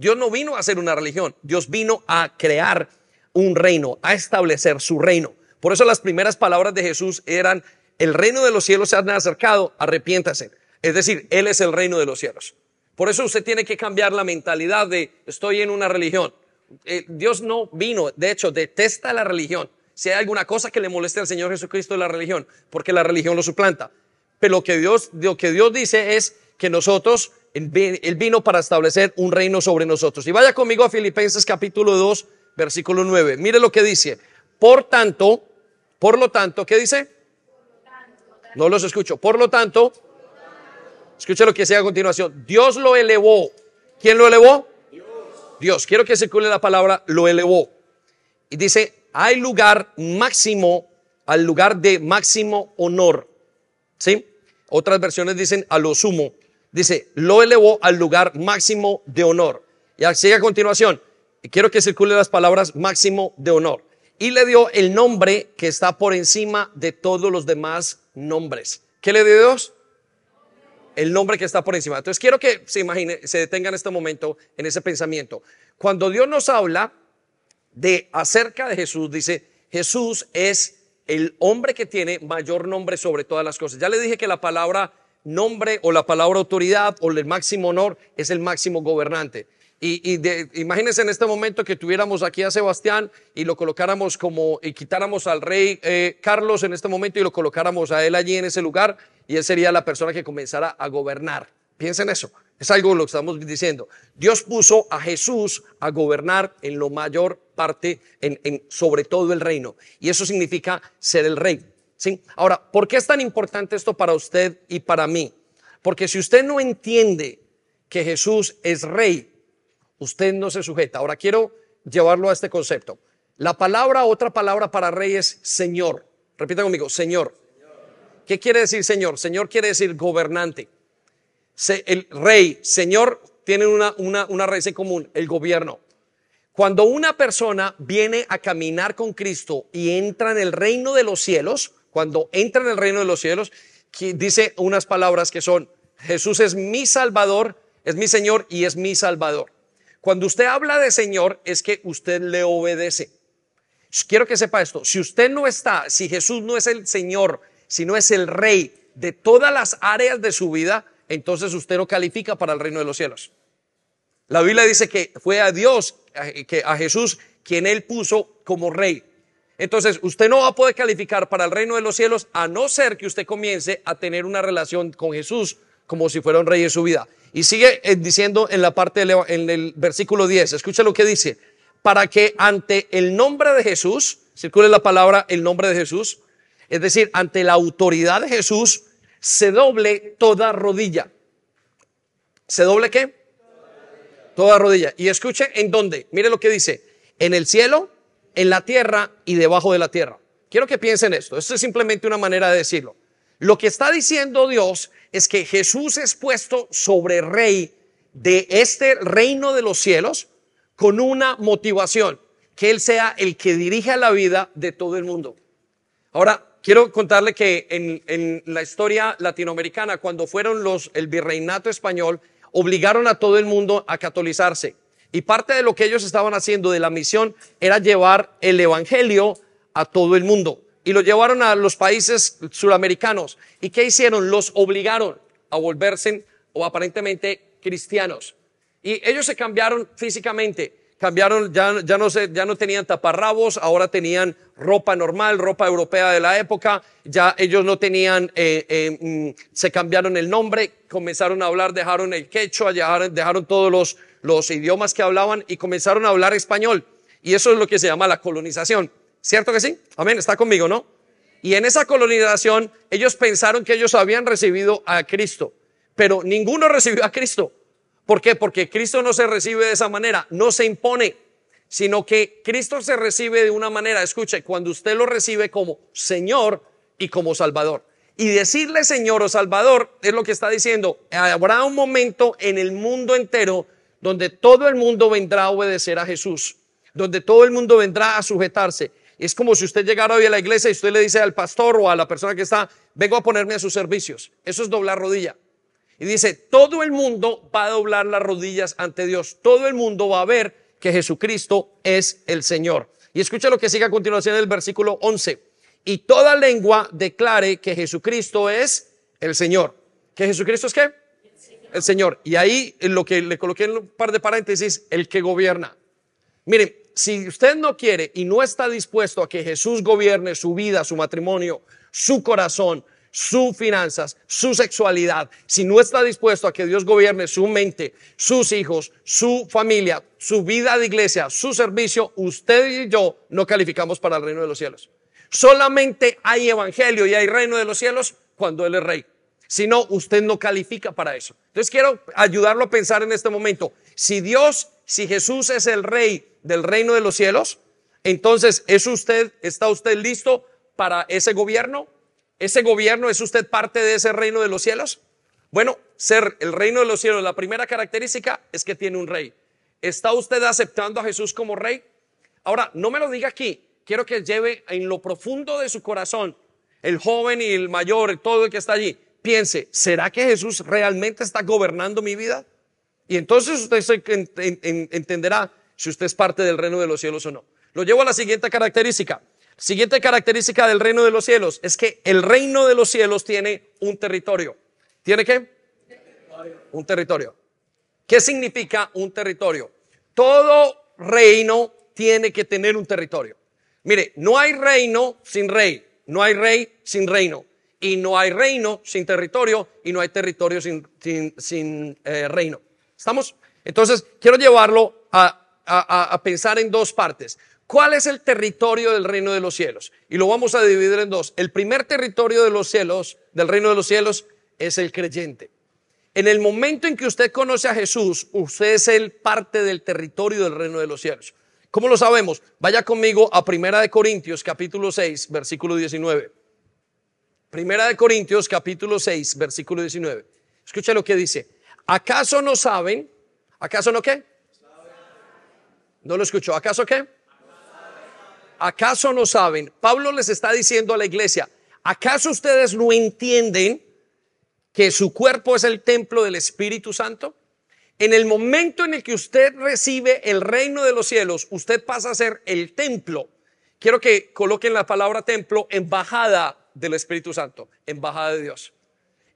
Dios no vino a hacer una religión. Dios vino a crear un reino, a establecer su reino. Por eso las primeras palabras de Jesús eran, el reino de los cielos se han acercado, arrepiéntase. Es decir, Él es el reino de los cielos. Por eso usted tiene que cambiar la mentalidad de estoy en una religión. Eh, Dios no vino, de hecho, detesta la religión si hay alguna cosa que le moleste al Señor Jesucristo la religión, porque la religión lo suplanta. Pero lo que Dios, lo que Dios dice es que nosotros, Él vino para establecer un reino sobre nosotros. Y vaya conmigo a Filipenses capítulo 2, versículo 9. Mire lo que dice. Por tanto, por lo tanto, ¿qué dice? No los escucho. Por lo tanto, escuche lo que sigue a continuación. Dios lo elevó. ¿Quién lo elevó? Dios. Dios. Quiero que circule la palabra lo elevó. Y dice, hay lugar máximo, al lugar de máximo honor. ¿Sí? Otras versiones dicen a lo sumo. Dice, lo elevó al lugar máximo de honor. Y así a continuación, quiero que circule las palabras máximo de honor. Y le dio el nombre que está por encima de todos los demás nombres. ¿Qué le dio Dios? El nombre que está por encima. Entonces quiero que se imagine, se detenga en este momento, en ese pensamiento. Cuando Dios nos habla, de acerca de Jesús, dice, Jesús es el hombre que tiene mayor nombre sobre todas las cosas. Ya le dije que la palabra nombre o la palabra autoridad o el máximo honor es el máximo gobernante. Y, imagínense en este momento que tuviéramos aquí a Sebastián y lo colocáramos como, y quitáramos al rey eh, Carlos en este momento y lo colocáramos a él allí en ese lugar y él sería la persona que comenzara a gobernar. Piensen eso. Es algo lo que estamos diciendo. Dios puso a Jesús a gobernar en lo mayor parte, en, sobre todo el reino. Y eso significa ser el rey. ¿Sí? Ahora, ¿por qué es tan importante esto para usted y para mí? Porque si usted no entiende que Jesús es rey, usted no se sujeta. Ahora quiero llevarlo a este concepto. La palabra, otra palabra para rey es Señor. Repita conmigo, Señor. ¿Qué quiere decir Señor? Señor quiere decir gobernante el rey, señor, tienen una, una, una raíz en común, el gobierno. Cuando una persona viene a caminar con Cristo y entra en el reino de los cielos, cuando entra en el reino de los cielos, dice unas palabras que son, Jesús es mi Salvador, es mi Señor y es mi Salvador. Cuando usted habla de Señor es que usted le obedece. Quiero que sepa esto, si usted no está, si Jesús no es el Señor, si no es el Rey de todas las áreas de su vida, entonces usted no califica para el reino de los cielos. La Biblia dice que fue a Dios, que a Jesús, quien él puso como rey. Entonces, usted no va a poder calificar para el reino de los cielos a no ser que usted comience a tener una relación con Jesús como si fuera un rey en su vida. Y sigue eh, diciendo en la parte del el versículo 10, escucha lo que dice, para que ante el nombre de Jesús, circule la palabra el nombre de Jesús, es decir, ante la autoridad de Jesús, se doble toda rodilla. ¿Se doble qué? Toda rodilla. Y escuche en dónde. Mire lo que dice. En el cielo, en la tierra y debajo de la tierra. Quiero que piensen esto. Esto es simplemente una manera de decirlo. Lo que está diciendo Dios es que Jesús es puesto sobre rey de este reino de los cielos con una motivación, que Él sea el que dirija la vida de todo el mundo. Ahora, quiero contarle que en, la historia latinoamericana, cuando fueron los, el virreinato español, obligaron a todo el mundo a catolizarse. Y parte de lo que ellos estaban haciendo de la misión era llevar el evangelio a todo el mundo. Y lo llevaron a los países suramericanos. ¿Y qué hicieron? Los obligaron a volverse o aparentemente cristianos. Y ellos se cambiaron físicamente cambiaron, ya, ya, no sé, ya no tenían taparrabos, ahora tenían ropa normal, ropa europea de la época, ya ellos no tenían, eh, eh, mm, se cambiaron el nombre, comenzaron a hablar, dejaron el quechua, dejaron, dejaron todos los, los idiomas que hablaban y comenzaron a hablar español. Y eso es lo que se llama la colonización. ¿Cierto que sí? Amén, está conmigo, ¿no? Y en esa colonización ellos pensaron que ellos habían recibido a Cristo, pero ninguno recibió a Cristo. ¿Por qué? Porque Cristo no se recibe de esa manera, no se impone, sino que Cristo se recibe de una manera, escuche, cuando usted lo recibe como Señor y como Salvador. Y decirle Señor o Salvador es lo que está diciendo, habrá un momento en el mundo entero donde todo el mundo vendrá a obedecer a Jesús, donde todo el mundo vendrá a sujetarse. Es como si usted llegara hoy a la iglesia y usted le dice al pastor o a la persona que está, vengo a ponerme a sus servicios. Eso es doblar rodilla. Y dice, todo el mundo va a doblar las rodillas ante Dios. Todo el mundo va a ver que Jesucristo es el Señor. Y escucha lo que sigue a continuación en el versículo 11. Y toda lengua declare que Jesucristo es el Señor. ¿Que Jesucristo es qué? El Señor. Y ahí lo que le coloqué en un par de paréntesis, el que gobierna. Miren, si usted no quiere y no está dispuesto a que Jesús gobierne su vida, su matrimonio, su corazón, sus finanzas, su sexualidad, si no está dispuesto a que Dios gobierne su mente, sus hijos, su familia, su vida de iglesia, su servicio, usted y yo no calificamos para el reino de los cielos. Solamente hay evangelio y hay reino de los cielos cuando Él es rey. Si no, usted no califica para eso. Entonces quiero ayudarlo a pensar en este momento. Si Dios, si Jesús es el rey del reino de los cielos, entonces ¿es usted, está usted listo para ese gobierno? ¿Ese gobierno es usted parte de ese reino de los cielos? Bueno, ser el reino de los cielos, la primera característica es que tiene un rey. ¿Está usted aceptando a Jesús como rey? Ahora, no me lo diga aquí, quiero que lleve en lo profundo de su corazón, el joven y el mayor, todo el que está allí, piense, ¿será que Jesús realmente está gobernando mi vida? Y entonces usted entenderá si usted es parte del reino de los cielos o no. Lo llevo a la siguiente característica. Siguiente característica del reino de los cielos es que el reino de los cielos tiene un territorio. ¿Tiene qué? Un territorio. ¿Qué significa un territorio? Todo reino tiene que tener un territorio. Mire, no hay reino sin rey, no hay rey sin reino, y no hay reino sin territorio, y no hay territorio sin, eh, reino. ¿Estamos? Entonces, quiero llevarlo a pensar en dos partes. ¿Cuál es el territorio del reino de los cielos? Y lo vamos a dividir en dos. El primer territorio de los cielos, del reino de los cielos, es el creyente. En el momento en que usted conoce a Jesús, usted es el parte del territorio del reino de los cielos. ¿Cómo lo sabemos? Vaya conmigo a Primera de Corintios, capítulo 6, versículo 19. Primera de Corintios, capítulo 6, versículo 19. Escucha lo que dice. ¿Acaso no saben? ¿Acaso no qué? No lo escucho. ¿Acaso qué? ¿acaso no saben? Pablo les está diciendo a la iglesia, ¿acaso ustedes no entienden que su cuerpo es el templo del Espíritu Santo? En el momento en el que usted recibe el reino de los cielos, usted pasa a ser el templo. Quiero que coloquen la palabra templo, embajada del Espíritu Santo, embajada de Dios.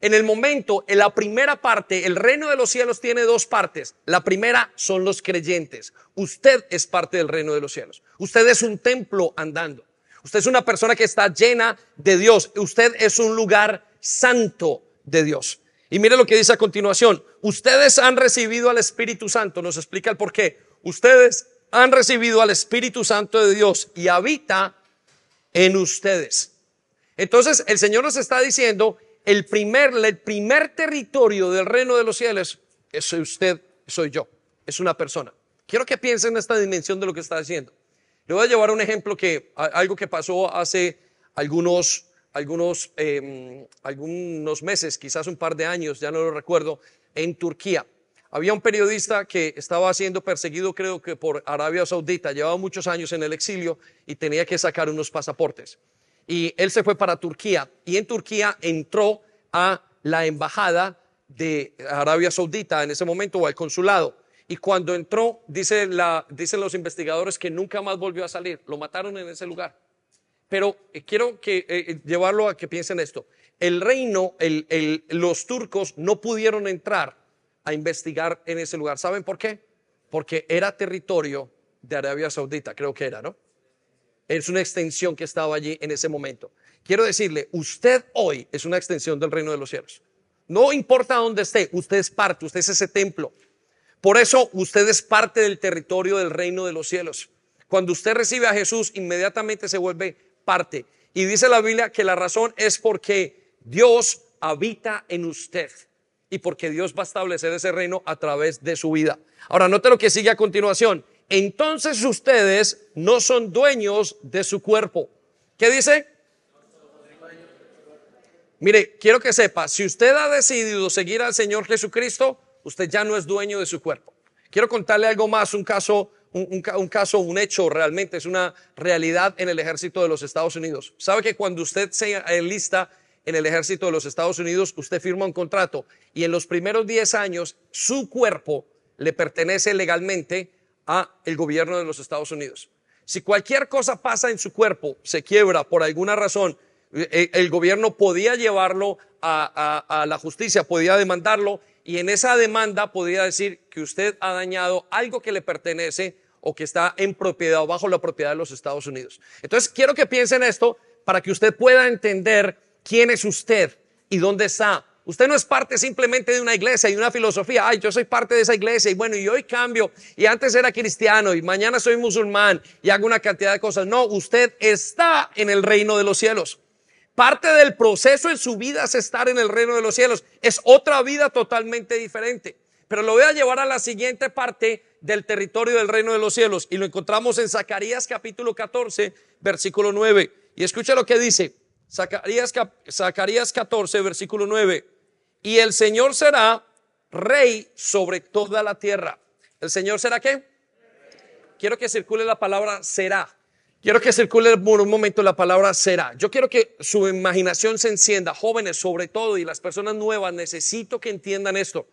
En el momento, en la primera parte, el reino de los cielos tiene dos partes. La primera son los creyentes. Usted es parte del reino de los cielos. Usted es un templo andando. Usted es una persona que está llena de Dios. Usted es un lugar santo de Dios. Y mire lo que dice a continuación. Ustedes han recibido al Espíritu Santo. Nos explica el por qué. Ustedes han recibido al Espíritu Santo de Dios y habita en ustedes. Entonces el Señor nos está diciendo el primer, el primer territorio del reino de los cielos es usted, soy yo, es una persona. Quiero que piensen en esta dimensión de lo que está diciendo. Le voy a llevar un ejemplo que, algo que pasó hace algunos, algunos, em, algunos meses, quizás un par de años, ya no lo recuerdo, en Turquía. había un periodista que estaba siendo perseguido, creo que por Arabia Saudita, llevaba muchos años en el exilio y tenía que sacar unos pasaportes. Y él se fue para Turquía y en Turquía entró a la embajada de Arabia Saudita en ese momento o al consulado. Y cuando entró, dice la, dicen los investigadores que nunca más volvió a salir. Lo mataron en ese lugar. Pero eh, quiero que, eh, eh, llevarlo a que piensen esto. El reino, los turcos no pudieron entrar a investigar en ese lugar. ¿Saben por qué? Porque era territorio de Arabia Saudita, creo que era, ¿no? Es una extensión que estaba allí en ese momento. Quiero decirle, usted hoy es una extensión del reino de los cielos. No importa dónde esté, usted es parte, usted es ese templo. Por eso usted es parte del territorio del reino de los cielos. Cuando usted recibe a Jesús, inmediatamente se vuelve parte. Y dice la Biblia que la razón es porque Dios habita en usted y porque Dios va a establecer ese reino a través de su vida. Ahora, note lo que sigue a continuación. Entonces ustedes no son dueños de su cuerpo. ¿Qué dice? Mire, quiero que sepa, si usted ha decidido seguir al Señor Jesucristo, usted ya no es dueño de su cuerpo. Quiero contarle algo más, un caso, un, caso, un hecho realmente, es una realidad en el ejército de los Estados Unidos. ¿Sabe que cuando usted se enlista en el ejército de los Estados Unidos, usted firma un contrato y en los primeros 10 años su cuerpo le pertenece legalmente a el gobierno de los Estados Unidos. Si cualquier cosa pasa en su cuerpo, se quiebra por alguna razón, eh, el gobierno podía llevarlo a, a, la justicia, podía demandarlo y en esa demanda podía decir que usted ha dañado algo que le pertenece o que está en propiedad o bajo la propiedad de los Estados Unidos. Entonces quiero que piensen esto para que usted pueda entender quién es usted y dónde está. Usted no es parte simplemente de una iglesia y una filosofía. Ay, yo soy parte de esa iglesia y bueno, y hoy cambio y antes era cristiano y mañana soy musulmán y hago una cantidad de cosas. No, usted está en el reino de los cielos. Parte del proceso en su vida es estar en el reino de los cielos. Es otra vida totalmente diferente. Pero lo voy a llevar a la siguiente parte del territorio del reino de los cielos y lo encontramos en Zacarías capítulo 14, versículo 9. Y escucha lo que dice. Zacarías, Zacarías 14, versículo 9. Y el Señor será rey sobre toda la tierra. ¿El Señor será qué? Quiero que circule la palabra será. Quiero que circule por un momento la palabra será. Yo quiero que su imaginación se encienda, jóvenes sobre todo y las personas nuevas, necesito que entiendan esto.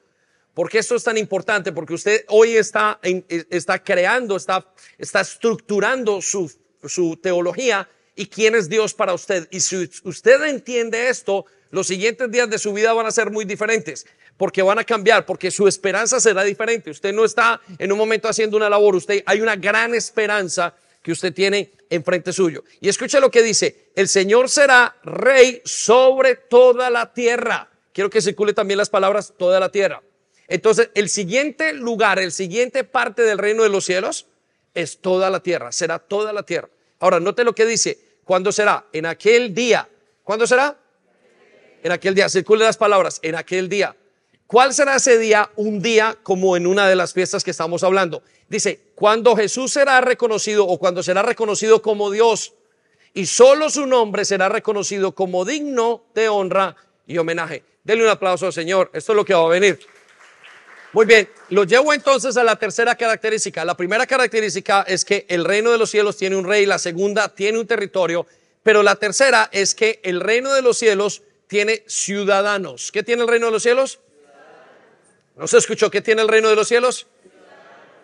Porque esto es tan importante, porque usted hoy está, está creando, está, está estructurando su, su teología y quién es Dios para usted. Y si usted entiende esto, los siguientes días de su vida van a ser muy diferentes, porque van a cambiar, porque su esperanza será diferente. Usted no está en un momento haciendo una labor, usted hay una gran esperanza que usted tiene enfrente suyo. Y escuche lo que dice, el Señor será rey sobre toda la tierra. Quiero que circule también las palabras toda la tierra. Entonces, el siguiente lugar, el siguiente parte del reino de los cielos es toda la tierra, será toda la tierra. Ahora, note lo que dice, ¿cuándo será? En aquel día. ¿Cuándo será? En aquel día. Circule las palabras, en aquel día. ¿Cuál será ese día? Un día como en una de las fiestas que estamos hablando. Dice, cuando Jesús será reconocido o cuando será reconocido como Dios y solo su nombre será reconocido como digno de honra y homenaje. Denle un aplauso al Señor. Esto es lo que va a venir. Muy bien, lo llevo entonces a la tercera característica. La primera característica es que el reino de los cielos tiene un rey, la segunda tiene un territorio, pero la tercera es que el reino de los cielos tiene ciudadanos. ¿Qué tiene el reino de los cielos? ¿No se escuchó qué tiene el reino de los cielos?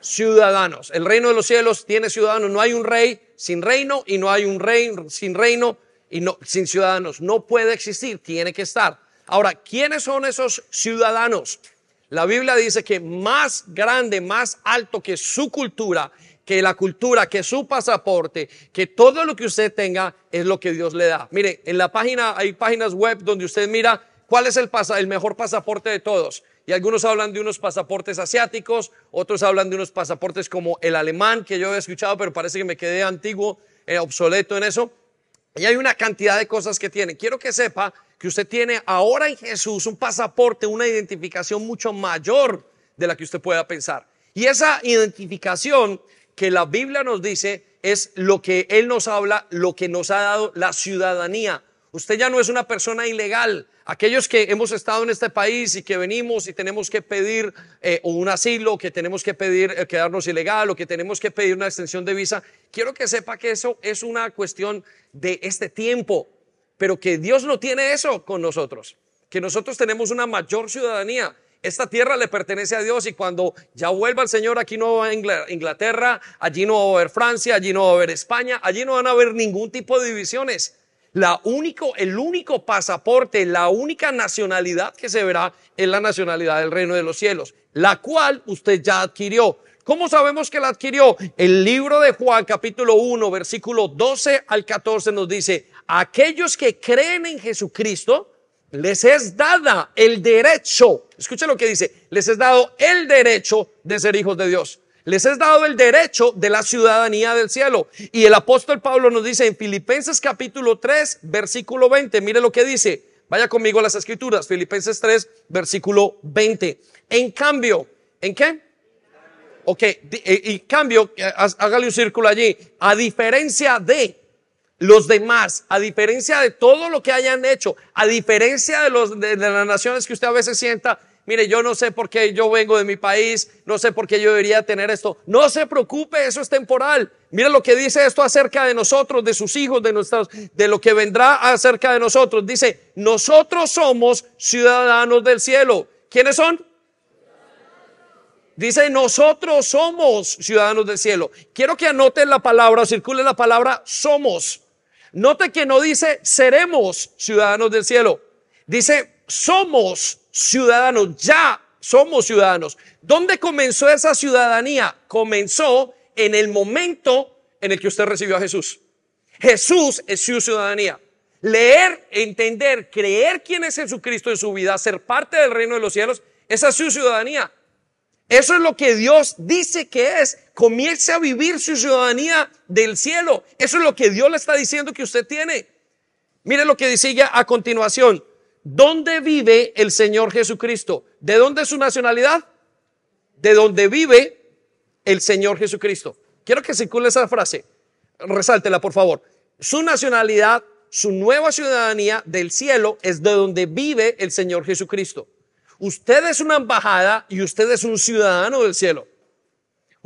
Ciudadanos. El reino de los cielos tiene ciudadanos. No hay un rey sin reino y no hay un rey sin reino y no, sin ciudadanos. No puede existir, tiene que estar. Ahora, ¿quiénes son esos ciudadanos? La Biblia dice que más grande, más alto que su cultura, que la cultura, que su pasaporte, que todo lo que usted tenga es lo que Dios le da. Mire, en la página hay páginas web donde usted mira cuál es el, mejor pasaporte de todos. Y algunos hablan de unos pasaportes asiáticos, otros hablan de unos pasaportes como el alemán, que yo he escuchado, pero parece que me quedé antiguo, eh, obsoleto en eso. Y hay una cantidad de cosas que tiene. Quiero que sepa que usted tiene ahora en Jesús un pasaporte, una identificación mucho mayor de la que usted pueda pensar. Y esa identificación que la Biblia nos dice es lo que Él nos habla, lo que nos ha dado la ciudadanía. Usted ya no es una persona ilegal. Aquellos que hemos estado en este país y que venimos y tenemos que pedir eh, un asilo, que tenemos que pedir eh, quedarnos ilegal o que tenemos que pedir una extensión de visa, quiero que sepa que eso es una cuestión de este tiempo, pero que Dios no tiene eso con nosotros, que nosotros tenemos una mayor ciudadanía. Esta tierra le pertenece a Dios y cuando ya vuelva el Señor, aquí no va a Inglaterra, allí no va a haber Francia, allí no va a haber España, allí no van a haber ningún tipo de divisiones. Único, el único pasaporte, la única nacionalidad que se verá es la nacionalidad del reino de los cielos, la cual usted ya adquirió. ¿Cómo sabemos que la adquirió? El libro de Juan capítulo 1 versículo 12 al 14 nos dice, aquellos que creen en Jesucristo, les es dada el derecho, escuchen lo que dice, les es dado el derecho de ser hijos de Dios les es dado el derecho de la ciudadanía del cielo. Y el apóstol Pablo nos dice en Filipenses capítulo 3, versículo 20, mire lo que dice, vaya conmigo a las escrituras, Filipenses 3, versículo 20. En cambio, ¿en qué? Ok, eh, y cambio, eh, hágale un círculo allí, a diferencia de los demás, a diferencia de todo lo que hayan hecho, a diferencia de, los, de las naciones que usted a veces sienta, mire, yo no sé por qué yo vengo de mi país, no sé por qué yo debería tener esto. No se preocupe, eso es temporal. Mire lo que dice esto acerca de nosotros, de sus hijos, de nuestros, de lo que vendrá acerca de nosotros. Dice, nosotros somos ciudadanos del cielo. ¿Quiénes son? Dice, nosotros somos ciudadanos del cielo. Quiero que anoten la palabra, circule la palabra somos. Note que no dice seremos ciudadanos del cielo. Dice, somos ciudadanos, ya somos ciudadanos. ¿Dónde comenzó esa ciudadanía? Comenzó en el momento en el que usted recibió a Jesús. Jesús es su ciudadanía. Leer, entender, creer quién es Jesucristo en su vida, ser parte del reino de los cielos, esa es su ciudadanía. Eso es lo que Dios dice que es. Comience a vivir su ciudadanía del cielo. Eso es lo que Dios le está diciendo que usted tiene. Mire lo que sigue a continuación. ¿Dónde vive el Señor Jesucristo? ¿De dónde es su nacionalidad? De dónde vive el Señor Jesucristo. Quiero que circule esa frase. Resáltela, por favor. Su nacionalidad, su nueva ciudadanía del cielo es de donde vive el Señor Jesucristo. Usted es una embajada y usted es un ciudadano del cielo.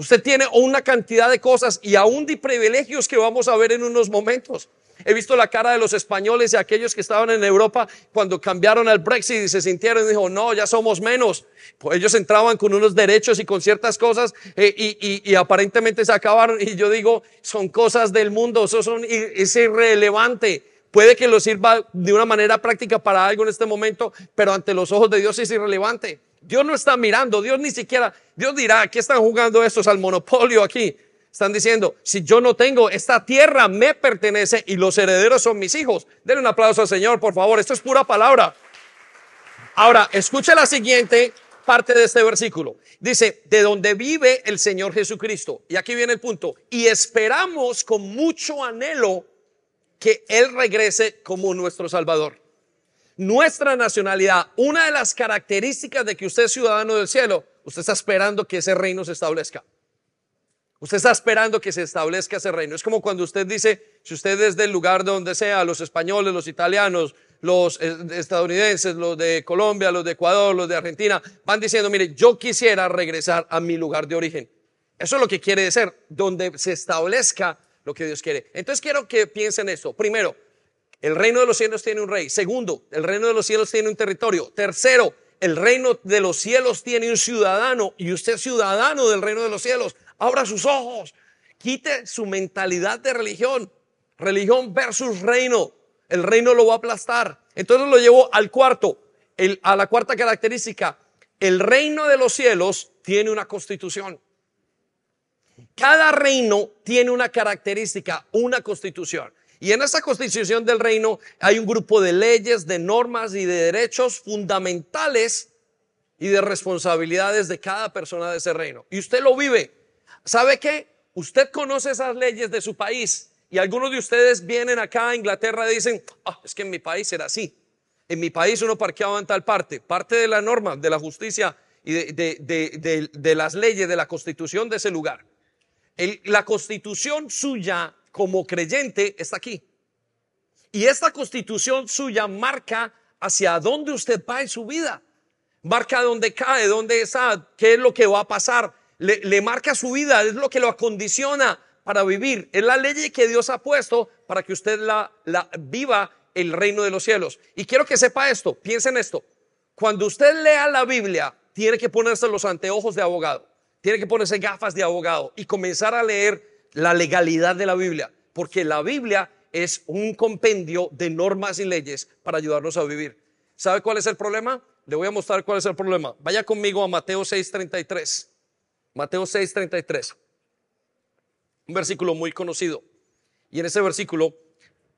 Usted tiene una cantidad de cosas y aún de privilegios que vamos a ver en unos momentos. He visto la cara de los españoles y aquellos que estaban en Europa cuando cambiaron al Brexit y se sintieron y dijo, no, ya somos menos. Pues ellos entraban con unos derechos y con ciertas cosas eh, y, aparentemente se acabaron. Y yo digo, son cosas del mundo, eso son, es irrelevante. Puede que lo sirva de una manera práctica para algo en este momento, pero ante los ojos de Dios es irrelevante. Dios no está mirando, Dios ni siquiera, Dios dirá, ¿qué están jugando estos al monopolio aquí? Están diciendo, si yo no tengo, esta tierra me pertenece y los herederos son mis hijos. Denle un aplauso al Señor, por favor. Esto es pura palabra. Ahora, escuche la siguiente parte de este versículo. Dice, de donde vive el Señor Jesucristo. Y aquí viene el punto. Y esperamos con mucho anhelo que Él regrese como nuestro Salvador. Nuestra nacionalidad, una de las características de que usted es ciudadano del cielo, usted está esperando que ese reino se establezca. Usted está esperando que se establezca ese reino. Es como cuando usted dice, si usted es del lugar de donde sea, los españoles, los italianos, los eh, estadounidenses, los de Colombia, los de Ecuador, los de Argentina, van diciendo, mire, yo quisiera regresar a mi lugar de origen. Eso es lo que quiere decir, donde se establezca lo que Dios quiere. Entonces quiero que piensen esto. Primero, el reino de los cielos tiene un rey. Segundo, el reino de los cielos tiene un territorio. Tercero, el reino de los cielos tiene un ciudadano y usted es ciudadano del reino de los cielos abra sus ojos, quite su mentalidad de religión, religión versus reino. El reino lo va a aplastar. Entonces lo llevo al cuarto, a la cuarta característica. El reino de los cielos tiene una constitución. Cada reino tiene una característica, una constitución. Y en esa constitución del reino hay un grupo de leyes, de normas y de derechos fundamentales y de responsabilidades de cada persona de ese reino. Y usted lo vive. ¿Sabe qué? Usted conoce esas leyes de su país y algunos de ustedes vienen acá a Inglaterra y dicen, ah, es que en mi país era así. En mi país uno parqueaba en tal parte. Parte de la norma, de la justicia y de, las leyes, de la constitución de ese lugar. la constitución suya como creyente está aquí. Y esta constitución suya marca hacia dónde usted va en su vida. Marca dónde cae, dónde está, qué es lo que va a pasar. Le, marca su vida, es lo que lo acondiciona para vivir. Es la ley que Dios ha puesto para que usted la, la viva el reino de los cielos. Y quiero que sepa esto, piensen esto. Cuando usted lea la Biblia, tiene que ponerse los anteojos de abogado, tiene que ponerse gafas de abogado y comenzar a leer la legalidad de la Biblia, porque la Biblia es un compendio de normas y leyes para ayudarnos a vivir. ¿Sabe cuál es el problema? Le voy a mostrar cuál es el problema. Vaya conmigo a Mateo 6:33. Mateo 6:33. Un versículo muy conocido. Y en ese versículo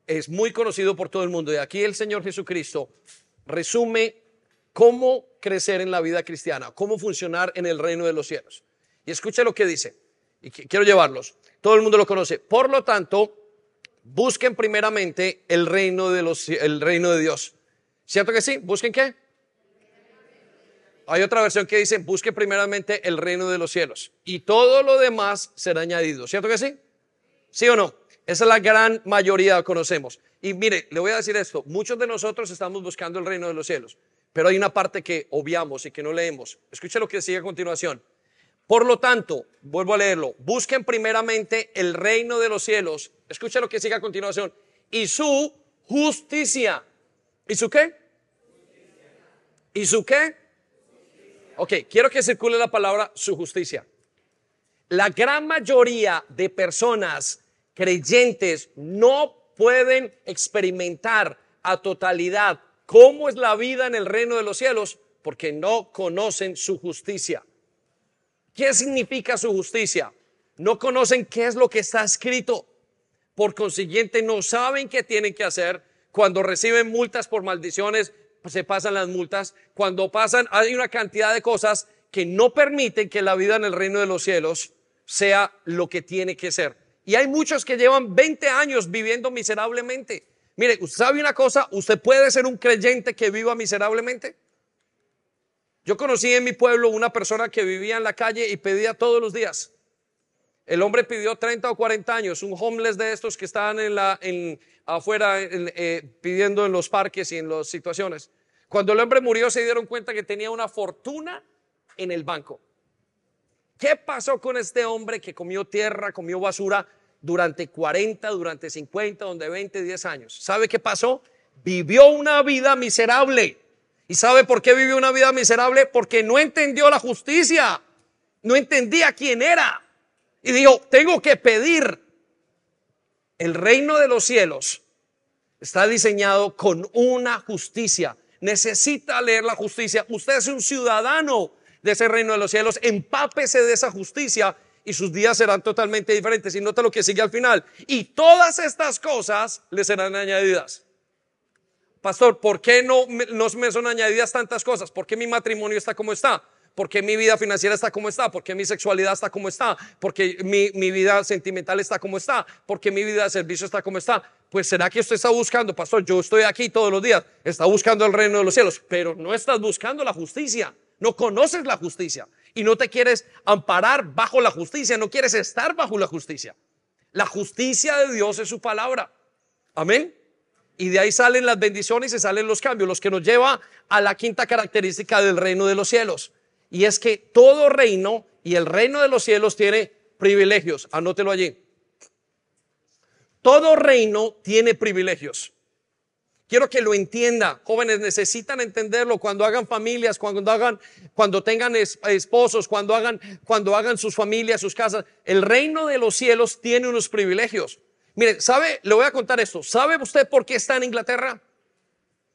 es muy conocido por todo el mundo. Y aquí el Señor Jesucristo resume cómo crecer en la vida cristiana, cómo funcionar en el reino de los cielos. Y escuche lo que dice. Y quiero llevarlos. Todo el mundo lo conoce. Por lo tanto, busquen primeramente el reino de los el reino de Dios. ¿Cierto que sí? ¿Busquen qué? Hay otra versión que dice, busque primeramente el reino de los cielos y todo lo demás será añadido. ¿Cierto que sí? ¿Sí o no? Esa es la gran mayoría que conocemos. Y mire, le voy a decir esto, muchos de nosotros estamos buscando el reino de los cielos, pero hay una parte que obviamos y que no leemos. Escuche lo que sigue a continuación. Por lo tanto, vuelvo a leerlo, busquen primeramente el reino de los cielos. Escuche lo que sigue a continuación. Y su justicia. ¿Y su qué? ¿Y su qué? Ok, quiero que circule la palabra su justicia. La gran mayoría de personas creyentes no pueden experimentar a totalidad cómo es la vida en el reino de los cielos porque no conocen su justicia. ¿Qué significa su justicia? No conocen qué es lo que está escrito. Por consiguiente, no saben qué tienen que hacer. Cuando reciben multas por maldiciones, se pasan las multas. Cuando pasan, hay una cantidad de cosas que no permiten que la vida en el reino de los cielos sea lo que tiene que ser. Y hay muchos que llevan 20 años viviendo miserablemente. Mire, usted sabe una cosa, usted puede ser un creyente que viva miserablemente. Yo conocí en mi pueblo una persona que vivía en la calle y pedía todos los días. El hombre pidió 30 o 40 años, un homeless de estos que estaban en la, en, afuera eh, pidiendo en los parques y en las situaciones. Cuando el hombre murió se dieron cuenta que tenía una fortuna en el banco. ¿Qué pasó con este hombre que comió tierra, comió basura durante 40, durante 50, donde 20, 10 años? ¿Sabe qué pasó? Vivió una vida miserable. ¿Y sabe por qué vivió una vida miserable? Porque no entendió la justicia. No entendía quién era. Y dijo, tengo que pedir. El reino de los cielos está diseñado con una justicia. Necesita leer la justicia. Usted es un ciudadano de ese reino de los cielos. Empápese de esa justicia y sus días serán totalmente diferentes. Y nota lo que sigue al final. Y todas estas cosas le serán añadidas. Pastor, ¿por qué no, me son añadidas tantas cosas? ¿Por qué mi matrimonio está como está? ¿Por qué mi vida financiera está como está? ¿Por qué mi sexualidad está como está? ¿Por qué mi, mi, vida sentimental está como está? ¿Por qué mi vida de servicio está como está? Pues será que usted está buscando, pastor, yo estoy aquí todos los días, está buscando el reino de los cielos, pero no estás buscando la justicia, no conoces la justicia y no te quieres amparar bajo la justicia, no quieres estar bajo la justicia. La justicia de Dios es su palabra. Amén. Y de ahí salen las bendiciones y salen los cambios, los que nos lleva a la quinta característica del reino de los cielos. Y es que todo reino y el reino de los cielos tiene privilegios. Anótelo allí. Todo reino tiene privilegios. Quiero que lo entienda. Jóvenes necesitan entenderlo cuando hagan familias, cuando hagan, cuando tengan esposos, cuando hagan, cuando hagan sus familias, sus casas. El reino de los cielos tiene unos privilegios. Mire, ¿sabe? Le voy a contar esto. ¿Sabe usted por qué está en Inglaterra?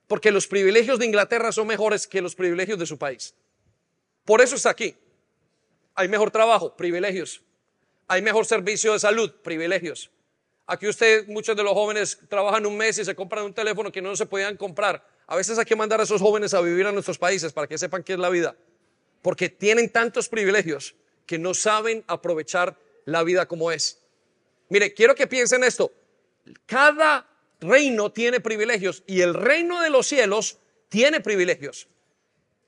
Porque los privilegios de Inglaterra son mejores que los privilegios de su país. Por eso está aquí. Hay mejor trabajo, privilegios. Hay mejor servicio de salud, privilegios. Aquí usted, muchos de los jóvenes trabajan un mes y se compran un teléfono que no se podían comprar. A veces hay que mandar a esos jóvenes a vivir a nuestros países para que sepan qué es la vida. Porque tienen tantos privilegios que no saben aprovechar la vida como es. Mire, quiero que piensen esto. Cada reino tiene privilegios y el reino de los cielos tiene privilegios.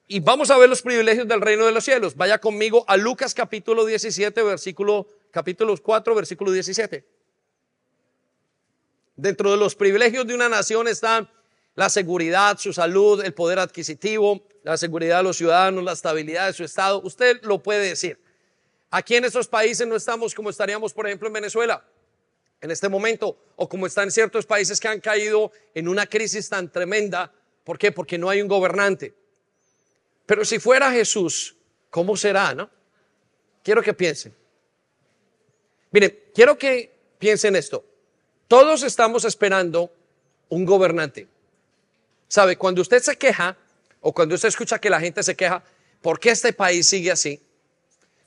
Y vamos a ver los privilegios del reino de los cielos. Vaya conmigo a Lucas capítulo 17, versículo, capítulo 4, versículo 17. Dentro de los privilegios de una nación están la seguridad, su salud, el poder adquisitivo, la seguridad de los ciudadanos, la estabilidad de su Estado. Usted lo puede decir. Aquí en estos países no estamos como estaríamos, por ejemplo, en Venezuela en este momento, o como están ciertos países que han caído en una crisis tan tremenda. ¿Por qué? Porque no hay un gobernante. Pero si fuera Jesús, ¿cómo será, no? Quiero que piensen. Miren, quiero que piensen esto. Todos estamos esperando un gobernante. ¿Sabe? Cuando usted se queja o cuando usted escucha que la gente se queja, ¿por qué este país sigue así?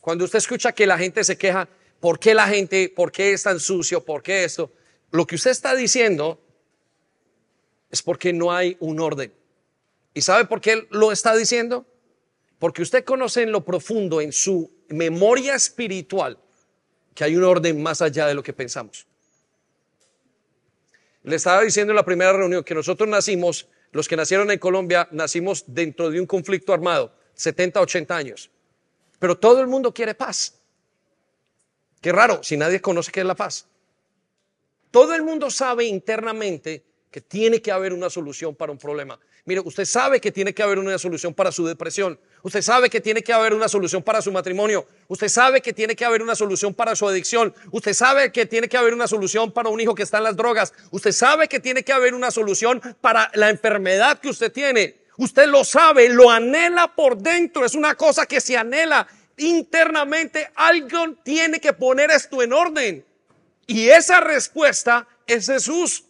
Cuando usted escucha que la gente se queja, ¿por qué la gente, por qué es tan sucio, por qué esto? Lo que usted está diciendo es porque no hay un orden. ¿Y sabe por qué lo está diciendo? Porque usted conoce en lo profundo, en su memoria espiritual, que hay un orden más allá de lo que pensamos. Le estaba diciendo en la primera reunión que nosotros nacimos los que nacieron en Colombia nacimos dentro de un conflicto armado, 70, 80 años. Pero todo el mundo quiere paz. Qué raro, si nadie conoce qué es la paz. Todo el mundo sabe internamente que tiene que haber una solución para un problema. Mire, usted sabe que tiene que haber una solución para su depresión. Usted sabe que tiene que haber una solución para su matrimonio. Usted sabe que tiene que haber una solución para su adicción. Usted sabe que tiene que haber una solución para un hijo que está en las drogas. Usted sabe que tiene que haber una solución para la enfermedad que usted tiene. Usted lo sabe, lo anhela por dentro. Es una cosa que se anhela internamente. Alguien tiene que poner esto en orden. Y esa respuesta es Jesús.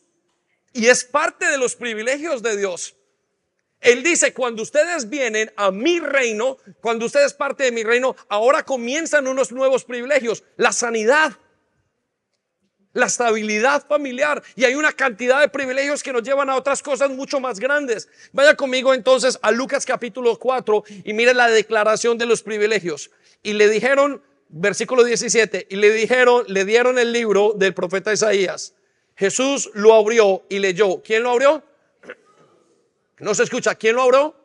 Y es parte de los privilegios de Dios. Él dice, cuando ustedes vienen a mi reino, cuando ustedes parte de mi reino, ahora comienzan unos nuevos privilegios, la sanidad, la estabilidad familiar y hay una cantidad de privilegios que nos llevan a otras cosas mucho más grandes. Vaya conmigo entonces a Lucas capítulo 4 y mire la declaración de los privilegios. Y le dijeron, versículo 17, y le dijeron, le dieron el libro del profeta Isaías. Jesús lo abrió y leyó. ¿Quién lo abrió? No se escucha. ¿Quién lo abrió?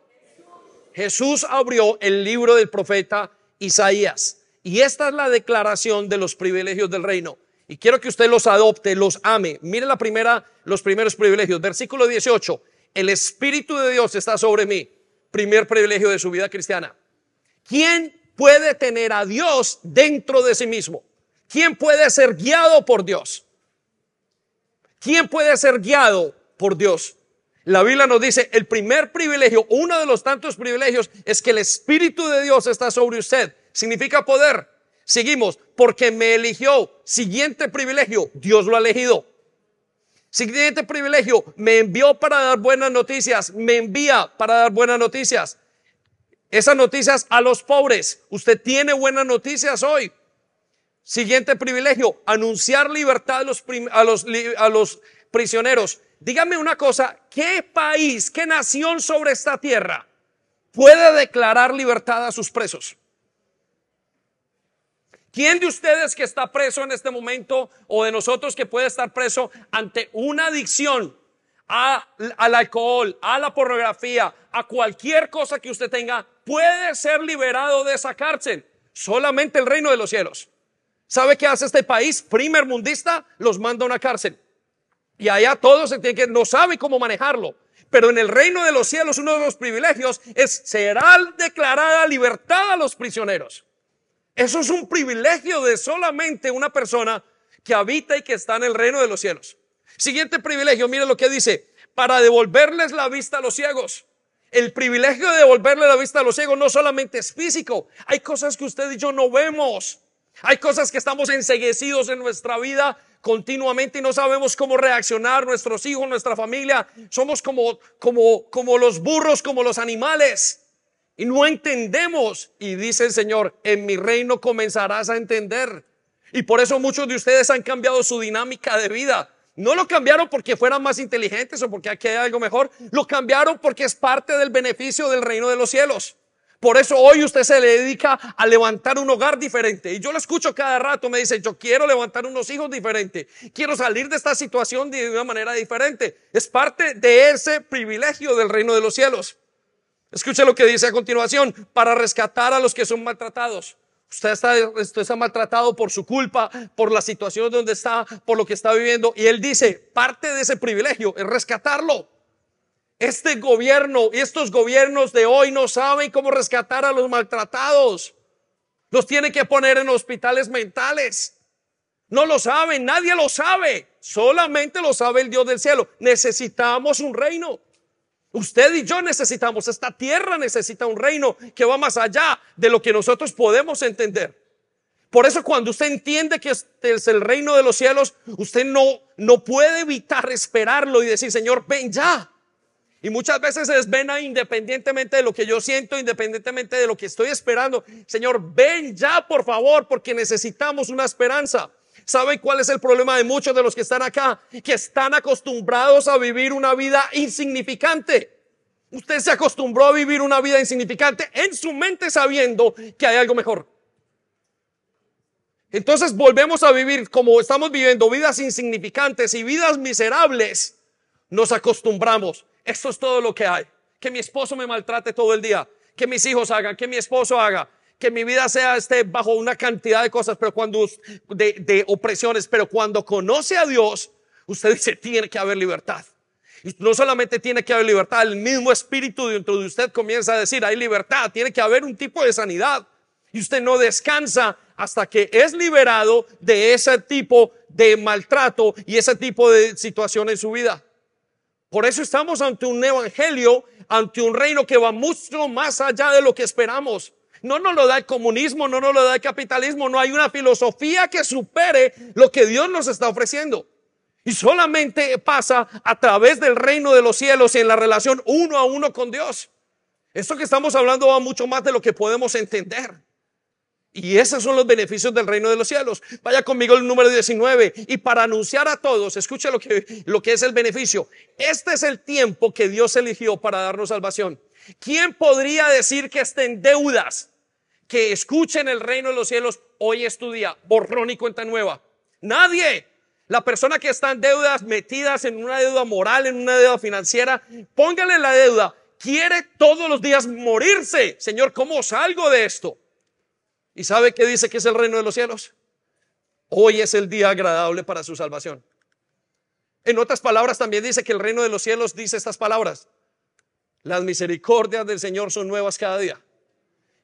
Jesús abrió el libro del profeta Isaías. Y esta es la declaración de los privilegios del reino. Y quiero que usted los adopte, los ame. Mire la primera, los primeros privilegios. Versículo 18. El Espíritu de Dios está sobre mí. Primer privilegio de su vida cristiana. ¿Quién puede tener a Dios dentro de sí mismo? ¿Quién puede ser guiado por Dios? ¿Quién puede ser guiado por Dios? La Biblia nos dice, el primer privilegio, uno de los tantos privilegios, es que el Espíritu de Dios está sobre usted. Significa poder. Seguimos, porque me eligió. Siguiente privilegio, Dios lo ha elegido. Siguiente privilegio, me envió para dar buenas noticias, me envía para dar buenas noticias. Esas noticias a los pobres. Usted tiene buenas noticias hoy. Siguiente privilegio, anunciar libertad a los, a los, a los prisioneros. Dígame una cosa, ¿qué país, qué nación sobre esta tierra puede declarar libertad a sus presos? ¿Quién de ustedes que está preso en este momento o de nosotros que puede estar preso ante una adicción a, al alcohol, a la pornografía, a cualquier cosa que usted tenga, puede ser liberado de esa cárcel? Solamente el reino de los cielos. ¿Sabe qué hace este país primer mundista? Los manda a una cárcel. Y allá todos se tienen que, no sabe cómo manejarlo. Pero en el reino de los cielos uno de los privilegios es, será declarada libertad a los prisioneros. Eso es un privilegio de solamente una persona que habita y que está en el reino de los cielos. Siguiente privilegio, mire lo que dice, para devolverles la vista a los ciegos. El privilegio de devolverle la vista a los ciegos no solamente es físico, hay cosas que usted y yo no vemos. Hay cosas que estamos enseguecidos en nuestra vida continuamente y no sabemos cómo reaccionar nuestros hijos, nuestra familia. Somos como, como, como los burros, como los animales. Y no entendemos. Y dice el Señor, en mi reino comenzarás a entender. Y por eso muchos de ustedes han cambiado su dinámica de vida. No lo cambiaron porque fueran más inteligentes o porque aquí hay algo mejor. Lo cambiaron porque es parte del beneficio del reino de los cielos. Por eso hoy usted se le dedica a levantar un hogar diferente. Y yo lo escucho cada rato, me dice, yo quiero levantar unos hijos diferentes. Quiero salir de esta situación de una manera diferente. Es parte de ese privilegio del reino de los cielos. Escuche lo que dice a continuación, para rescatar a los que son maltratados. Usted está, maltratado por su culpa, por la situación donde está, por lo que está viviendo. Y él dice, parte de ese privilegio es rescatarlo. Este gobierno y estos gobiernos de hoy no saben cómo rescatar a los maltratados. Los tiene que poner en hospitales mentales. No lo saben, nadie lo sabe. Solamente lo sabe el Dios del cielo. Necesitamos un reino. Usted y yo necesitamos, esta tierra necesita un reino que va más allá de lo que nosotros podemos entender. Por eso cuando usted entiende que este es el reino de los cielos, usted no, no puede evitar esperarlo y decir, Señor, ven ya. Y muchas veces es ven independientemente de lo que yo siento, independientemente de lo que estoy esperando. Señor, ven ya, por favor, porque necesitamos una esperanza. ¿Sabe cuál es el problema de muchos de los que están acá? Que están acostumbrados a vivir una vida insignificante. Usted se acostumbró a vivir una vida insignificante en su mente sabiendo que hay algo mejor. Entonces volvemos a vivir como estamos viviendo vidas insignificantes y vidas miserables. Nos acostumbramos. Esto es todo lo que hay. Que mi esposo me maltrate todo el día. Que mis hijos hagan. Que mi esposo haga. Que mi vida sea esté bajo una cantidad de cosas, pero cuando de, de opresiones, pero cuando conoce a Dios, usted dice tiene que haber libertad. Y no solamente tiene que haber libertad, el mismo espíritu dentro de usted comienza a decir, hay libertad, tiene que haber un tipo de sanidad. Y usted no descansa hasta que es liberado de ese tipo de maltrato y ese tipo de situación en su vida. Por eso estamos ante un evangelio, ante un reino que va mucho más allá de lo que esperamos. No nos lo da el comunismo, no nos lo da el capitalismo, no hay una filosofía que supere lo que Dios nos está ofreciendo. Y solamente pasa a través del reino de los cielos y en la relación uno a uno con Dios. Esto que estamos hablando va mucho más de lo que podemos entender. Y esos son los beneficios del reino de los cielos. Vaya conmigo el número 19. Y para anunciar a todos, escuche lo que, lo que es el beneficio. Este es el tiempo que Dios eligió para darnos salvación. ¿Quién podría decir que estén deudas? Que escuchen el reino de los cielos. Hoy es tu día. Borrón y cuenta nueva. Nadie. La persona que está en deudas, metidas en una deuda moral, en una deuda financiera, póngale la deuda. Quiere todos los días morirse. Señor, ¿cómo salgo de esto? ¿Y sabe qué dice que es el reino de los cielos? Hoy es el día agradable para su salvación. En otras palabras, también dice que el reino de los cielos dice estas palabras. Las misericordias del Señor son nuevas cada día.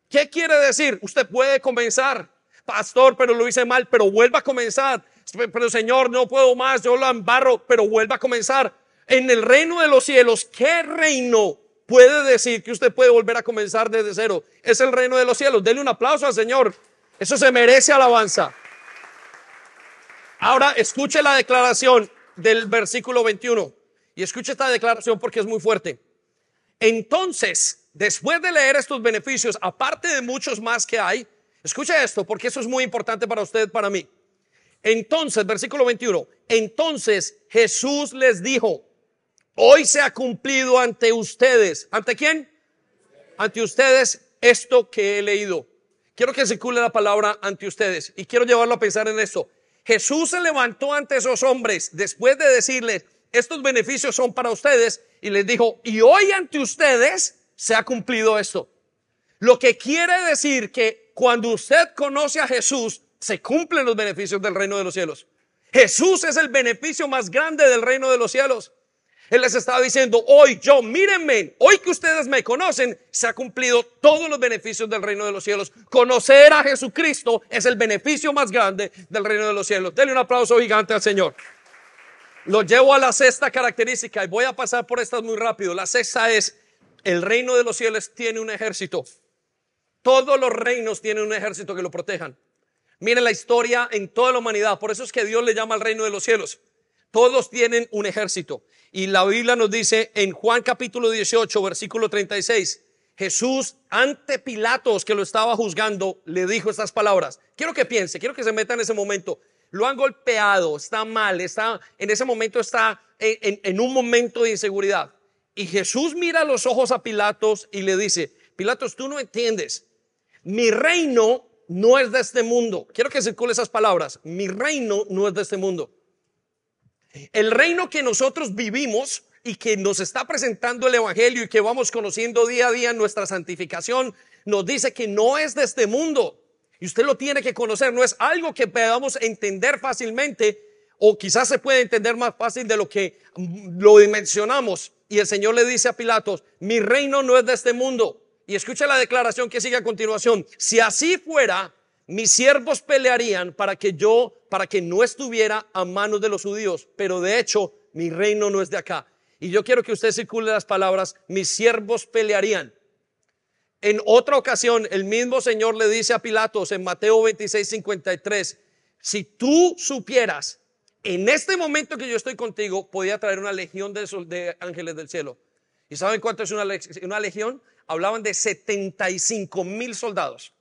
¿Qué quiere decir? Usted puede comenzar, pastor, pero lo hice mal, pero vuelva a comenzar. Pero Señor, no puedo más, yo lo embarro, pero vuelva a comenzar. En el reino de los cielos, ¿qué reino puede decir que usted puede volver a comenzar desde cero. Es el reino de los cielos. Denle un aplauso al Señor. Eso se merece alabanza. Ahora escuche la declaración del versículo 21. Y escuche esta declaración porque es muy fuerte. Entonces, después de leer estos beneficios, aparte de muchos más que hay, escuche esto porque eso es muy importante para usted, para mí. Entonces, versículo 21, entonces Jesús les dijo, Hoy se ha cumplido ante ustedes. ¿Ante quién? Ante ustedes esto que he leído. Quiero que circule la palabra ante ustedes y quiero llevarlo a pensar en esto. Jesús se levantó ante esos hombres después de decirles, estos beneficios son para ustedes y les dijo, y hoy ante ustedes se ha cumplido esto. Lo que quiere decir que cuando usted conoce a Jesús, se cumplen los beneficios del reino de los cielos. Jesús es el beneficio más grande del reino de los cielos. Él les estaba diciendo, hoy yo, mírenme, hoy que ustedes me conocen, se ha cumplido todos los beneficios del reino de los cielos. Conocer a Jesucristo es el beneficio más grande del reino de los cielos. Denle un aplauso gigante al Señor. Lo llevo a la sexta característica y voy a pasar por estas muy rápido. La sexta es, el reino de los cielos tiene un ejército. Todos los reinos tienen un ejército que lo protejan. Miren la historia en toda la humanidad. Por eso es que Dios le llama al reino de los cielos. Todos tienen un ejército. Y la Biblia nos dice en Juan capítulo 18, versículo 36, Jesús ante Pilatos que lo estaba juzgando le dijo estas palabras. Quiero que piense, quiero que se meta en ese momento. Lo han golpeado, está mal, está en ese momento está en, un momento de inseguridad. Y Jesús mira los ojos a Pilatos y le dice, Pilatos, tú no entiendes. Mi reino no es de este mundo. Quiero que circule esas palabras. Mi reino no es de este mundo. El reino que nosotros vivimos y que nos está presentando el Evangelio y que vamos conociendo día a día nuestra santificación, nos dice que no es de este mundo. Y usted lo tiene que conocer, no es algo que podamos entender fácilmente o quizás se puede entender más fácil de lo que lo dimensionamos. Y el Señor le dice a Pilatos, mi reino no es de este mundo. Y escucha la declaración que sigue a continuación. Si así fuera, mis siervos pelearían para que yo, para que no estuviera a manos de los judíos. Pero de hecho, mi reino no es de acá. Y yo quiero que usted circule las palabras, mis siervos pelearían. En otra ocasión, el mismo Señor le dice a Pilatos en Mateo 26, 53, si tú supieras, en este momento que yo estoy contigo, podía traer una legión de, ángeles del cielo. ¿Y saben cuánto es una, legión? Hablaban de 75 mil soldados.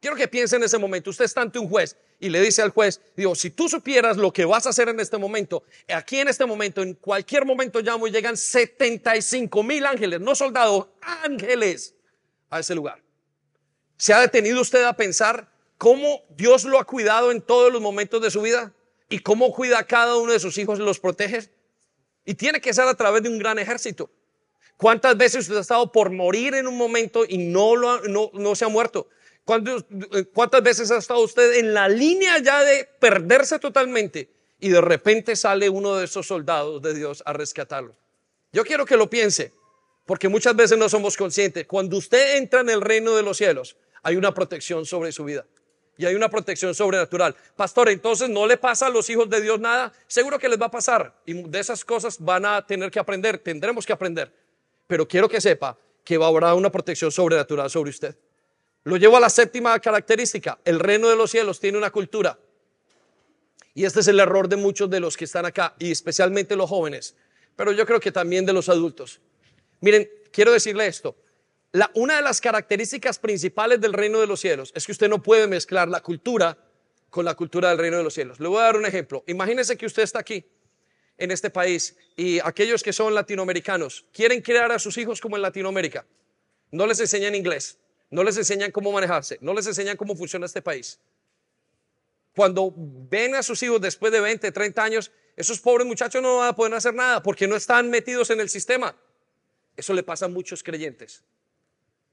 Quiero que piensen en ese momento. Usted está ante un juez y le dice al juez, digo, si tú supieras lo que vas a hacer en este momento, aquí en este momento, en cualquier momento llamo y llegan 75 mil ángeles, no soldados, ángeles a ese lugar. ¿Se ha detenido usted a pensar cómo Dios lo ha cuidado en todos los momentos de su vida? ¿Y cómo cuida a cada uno de sus hijos y los protege? Y tiene que ser a través de un gran ejército. ¿Cuántas veces usted ha estado por morir en un momento y no, lo, no, no se ha muerto? ¿Cuántas veces ha estado usted en la línea ya de perderse totalmente y de repente sale uno de esos soldados de Dios a rescatarlo? Yo quiero que lo piense. Porque muchas veces no somos conscientes. Cuando usted entra en el reino de los cielos, hay una protección sobre su vida. Y hay una protección sobrenatural. Pastor, entonces no le pasa a los hijos de Dios nada. Seguro que les va a pasar. Y de esas cosas van a tener que aprender. Tendremos que aprender. Pero quiero que sepa que va a haber una protección sobrenatural sobre usted. Lo llevo a la séptima característica. El reino de los cielos tiene una cultura. Y este es el error de muchos de los que están acá, y especialmente los jóvenes, pero yo creo que también de los adultos. Miren, quiero decirle esto. Una de las características principales del reino de los cielos es que usted no puede mezclar la cultura con la cultura del reino de los cielos. Le voy a dar un ejemplo. Imagínese que usted está aquí en este país y aquellos que son latinoamericanos quieren criar a sus hijos como en Latinoamérica. No les enseñan inglés, no les enseñan cómo manejarse, no les enseñan cómo funciona este país. Cuando ven a sus hijos después de 20, 30 años, esos pobres muchachos no van a poder hacer nada porque no están metidos en el sistema. Eso le pasa a muchos creyentes.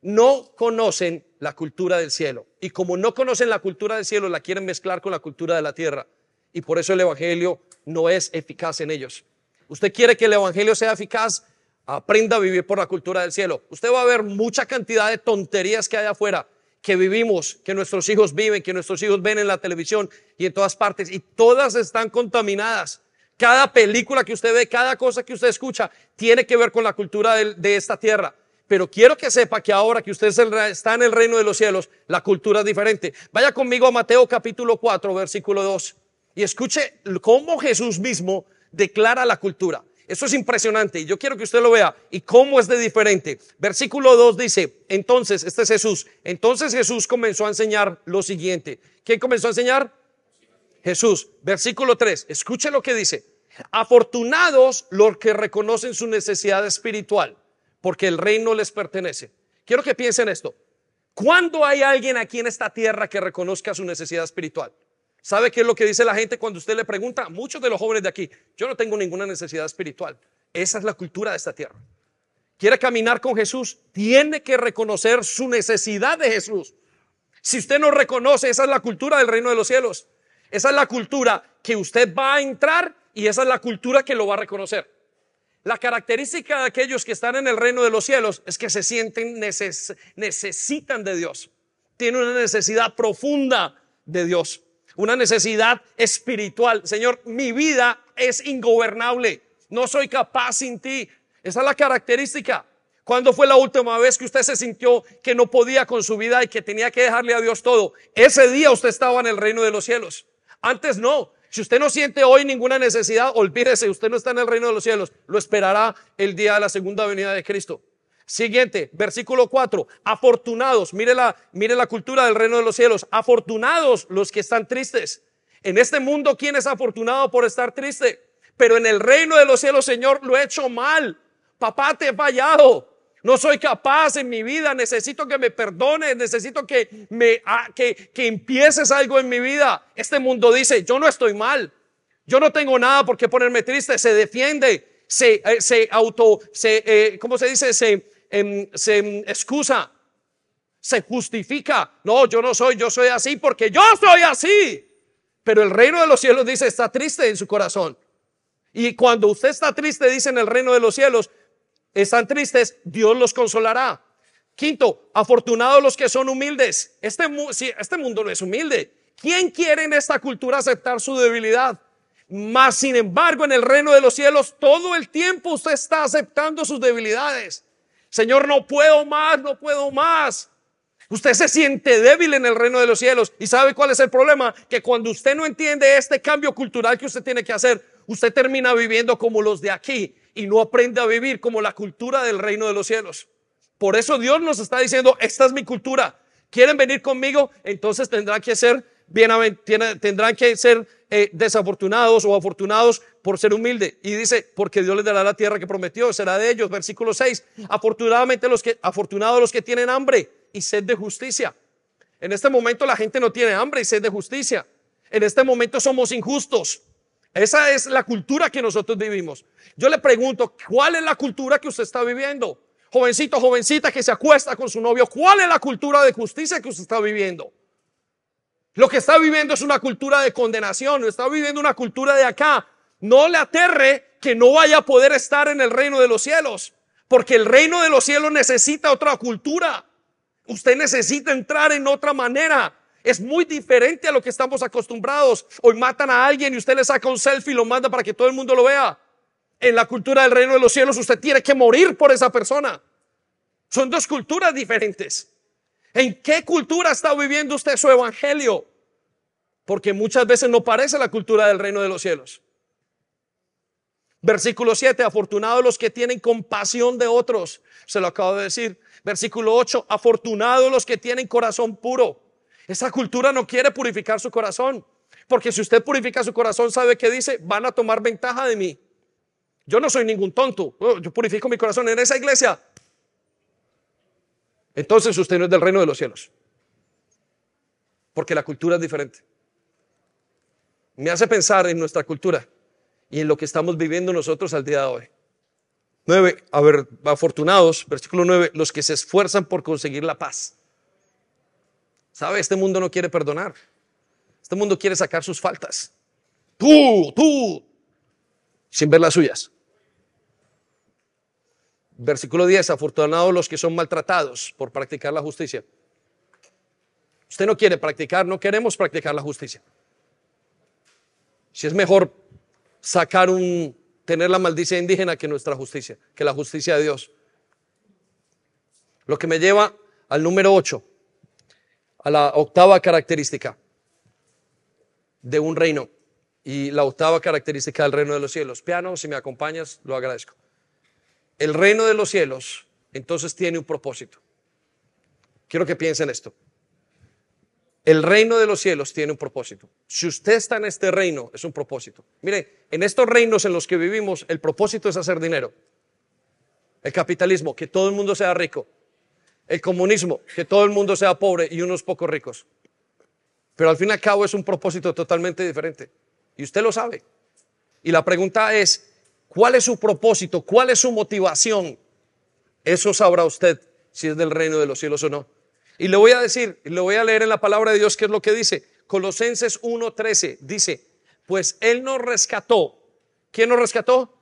No conocen la cultura del cielo. Y como no conocen la cultura del cielo, la quieren mezclar con la cultura de la tierra. Y por eso el Evangelio no es eficaz en ellos. Usted quiere que el Evangelio sea eficaz, aprenda a vivir por la cultura del cielo. Usted va a ver mucha cantidad de tonterías que hay afuera, que vivimos, que nuestros hijos viven, que nuestros hijos ven en la televisión y en todas partes, y todas están contaminadas. Cada película que usted ve, cada cosa que usted escucha, tiene que ver con la cultura de, esta tierra. Pero quiero que sepa que ahora que usted está en el reino de los cielos, la cultura es diferente. Vaya conmigo a Mateo capítulo 4, versículo 2, y escuche cómo Jesús mismo declara la cultura. Eso es impresionante y yo quiero que usted lo vea y cómo es de diferente. Versículo 2 dice, entonces, este es Jesús, entonces Jesús comenzó a enseñar lo siguiente. ¿Quién comenzó a enseñar? Jesús. Versículo 3, escuche lo que dice. Afortunados los que reconocen su necesidad espiritual, porque el reino les pertenece. Quiero que piensen esto. ¿Cuándo hay alguien aquí en esta tierra que reconozca su necesidad espiritual? ¿Sabe qué es lo que dice la gente cuando usted le pregunta? Muchos de los jóvenes de aquí, yo no tengo ninguna necesidad espiritual. Esa es la cultura de esta tierra. Quiere caminar con Jesús, tiene que reconocer su necesidad de Jesús. Si usted no reconoce, esa es la cultura del reino de los cielos. Esa es la cultura que usted va a entrar y esa es la cultura que lo va a reconocer. La característica de aquellos que están en el reino de los cielos es que se sienten, necesitan de Dios. Tienen una necesidad profunda de Dios. Una necesidad espiritual. Señor, mi vida es ingobernable. No soy capaz sin ti. Esa es la característica. ¿Cuándo fue la última vez que usted se sintió que no podía con su vida y que tenía que dejarle a Dios todo? Ese día usted estaba en el reino de los cielos. Antes no. Si usted no siente hoy ninguna necesidad, olvídese, usted no está en el reino de los cielos. Lo esperará el día de la segunda venida de Cristo. Siguiente, versículo 4. Afortunados, mire la, mire la cultura del reino de los cielos. Afortunados los que están tristes. En este mundo, ¿quién es afortunado por estar triste? Pero en el reino de los cielos, Señor, lo he hecho mal. Papá, te he fallado. No soy capaz en mi vida, necesito que me perdones, necesito que me ah, que, que empieces algo en mi vida. Este mundo dice, yo no estoy mal. Yo no tengo nada por qué ponerme triste, se defiende, se, eh, se auto, se, eh, ¿cómo se dice? Se, em, se excusa. se justifica. No, yo no soy, yo soy así porque yo soy así. Pero el reino de los cielos dice, está triste en su corazón. Y cuando usted está triste, dice en el reino de los cielos, están tristes, Dios los consolará. Quinto, afortunados los que son humildes. Este, este mundo no es humilde. ¿Quién quiere en esta cultura aceptar su debilidad? Mas, sin embargo, en el reino de los cielos, todo el tiempo usted está aceptando sus debilidades. Señor, no puedo más, no puedo más. Usted se siente débil en el reino de los cielos. ¿Y sabe cuál es el problema? Que cuando usted no entiende este cambio cultural que usted tiene que hacer, usted termina viviendo como los de aquí y no aprende a vivir como la cultura del reino de los cielos. Por eso Dios nos está diciendo, esta es mi cultura. ¿Quieren venir conmigo? Entonces tendrán que ser tendrán que ser eh, desafortunados o afortunados por ser humilde. Y dice, porque Dios les dará la tierra que prometió, será de ellos. Versículo 6. Afortunadamente los que, afortunados los que tienen hambre y sed de justicia. En este momento la gente no tiene hambre y sed de justicia. En este momento somos injustos. Esa es la cultura que nosotros vivimos. Yo le pregunto, ¿cuál es la cultura que usted está viviendo? Jovencito, jovencita que se acuesta con su novio, ¿cuál es la cultura de justicia que usted está viviendo? Lo que está viviendo es una cultura de condenación, está viviendo una cultura de acá. No le aterre que no vaya a poder estar en el reino de los cielos, porque el reino de los cielos necesita otra cultura. Usted necesita entrar en otra manera. Es muy diferente a lo que estamos acostumbrados. Hoy matan a alguien y usted le saca un selfie y lo manda para que todo el mundo lo vea. En la cultura del reino de los cielos usted tiene que morir por esa persona. Son dos culturas diferentes. ¿En qué cultura está viviendo usted su evangelio? Porque muchas veces no parece la cultura del reino de los cielos. Versículo 7, afortunados los que tienen compasión de otros. Se lo acabo de decir. Versículo 8, afortunados los que tienen corazón puro. Esa cultura no quiere purificar su corazón. Porque si usted purifica su corazón, ¿sabe qué dice? Van a tomar ventaja de mí. Yo no soy ningún tonto. Yo purifico mi corazón en esa iglesia. Entonces usted no es del reino de los cielos. Porque la cultura es diferente. Me hace pensar en nuestra cultura y en lo que estamos viviendo nosotros al día de hoy. 9. A ver, afortunados, versículo 9, los que se esfuerzan por conseguir la paz. ¿Sabe? Este mundo no quiere perdonar. Este mundo quiere sacar sus faltas. Tú, tú, sin ver las suyas. Versículo 10, afortunados los que son maltratados por practicar la justicia. Usted no quiere practicar, no queremos practicar la justicia. Si es mejor sacar un, tener la maldicia indígena que nuestra justicia, que la justicia de Dios. Lo que me lleva al número 8, a la octava característica de un reino y la octava característica del reino de los cielos. Piano, si me acompañas, lo agradezco. El reino de los cielos entonces tiene un propósito. Quiero que piensen esto. El reino de los cielos tiene un propósito. Si usted está en este reino, es un propósito. Mire, en estos reinos en los que vivimos, el propósito es hacer dinero. El capitalismo, que todo el mundo sea rico. El comunismo, que todo el mundo sea pobre y unos pocos ricos. Pero al fin y al cabo es un propósito totalmente diferente. Y usted lo sabe. Y la pregunta es, ¿cuál es su propósito? ¿Cuál es su motivación? Eso sabrá usted si es del reino de los cielos o no. Y le voy a decir, le voy a leer en la palabra de Dios qué es lo que dice. Colosenses 1:13 dice, pues Él nos rescató. ¿Quién nos rescató?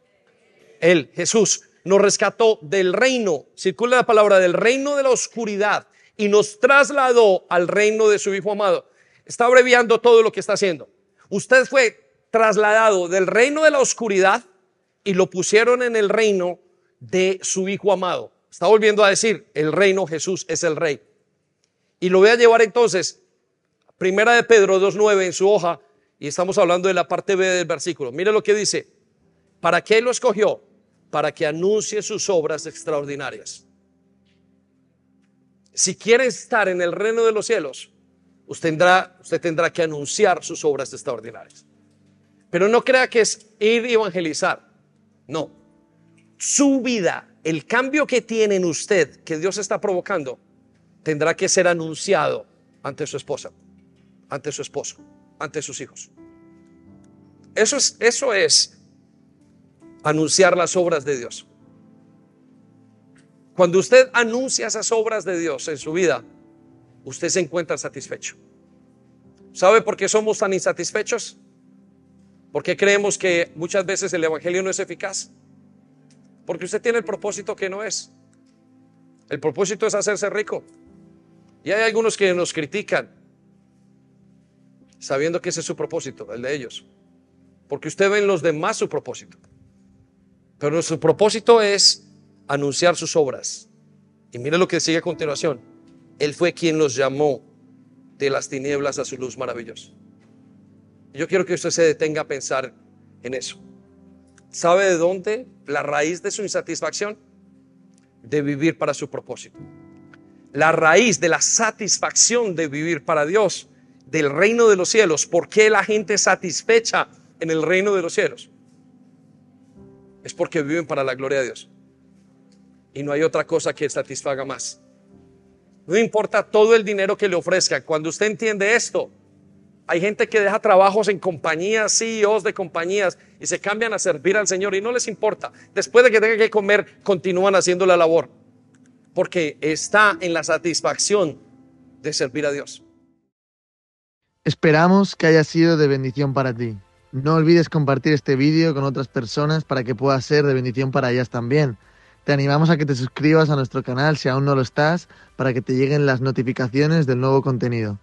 Él, Jesús, nos rescató del reino, circula la palabra, del reino de la oscuridad y nos trasladó al reino de su Hijo amado. Está abreviando todo lo que está haciendo. Usted fue trasladado del reino de la oscuridad y lo pusieron en el reino de su Hijo amado. Está volviendo a decir, el reino Jesús es el rey. Y lo voy a llevar entonces, primera de Pedro 2.9 en su hoja, y estamos hablando de la parte B del versículo. Mire lo que dice, ¿para qué lo escogió? Para que anuncie sus obras extraordinarias. Si quiere estar en el reino de los cielos, usted tendrá, usted tendrá que anunciar sus obras extraordinarias. Pero no crea que es ir y evangelizar. No. Su vida, el cambio que tiene en usted, que Dios está provocando, tendrá que ser anunciado ante su esposa, ante su esposo, ante sus hijos. Eso es, eso es anunciar las obras de Dios. Cuando usted anuncia esas obras de Dios en su vida, usted se encuentra satisfecho. ¿Sabe por qué somos tan insatisfechos? Porque creemos que muchas veces el Evangelio no es eficaz. Porque usted tiene el propósito que no es. El propósito es hacerse rico. Y hay algunos que nos critican, sabiendo que ese es su propósito, el de ellos. Porque usted ve en los demás su propósito. Pero nuestro propósito es anunciar sus obras. Y mire lo que sigue a continuación. Él fue quien los llamó de las tinieblas a su luz maravillosa. Yo quiero que usted se detenga a pensar en eso. ¿Sabe de dónde la raíz de su insatisfacción? De vivir para su propósito. La raíz de la satisfacción de vivir para Dios, del reino de los cielos. ¿Por qué la gente satisfecha en el reino de los cielos? Es porque viven para la gloria de Dios. Y no hay otra cosa que satisfaga más. No importa todo el dinero que le ofrezca. Cuando usted entiende esto, hay gente que deja trabajos en compañías, CEOs de compañías, y se cambian a servir al Señor y no les importa. Después de que tengan que comer, continúan haciendo la labor. Porque está en la satisfacción de servir a Dios. Esperamos que haya sido de bendición para ti. No olvides compartir este vídeo con otras personas para que pueda ser de bendición para ellas también. Te animamos a que te suscribas a nuestro canal si aún no lo estás, para que te lleguen las notificaciones del nuevo contenido.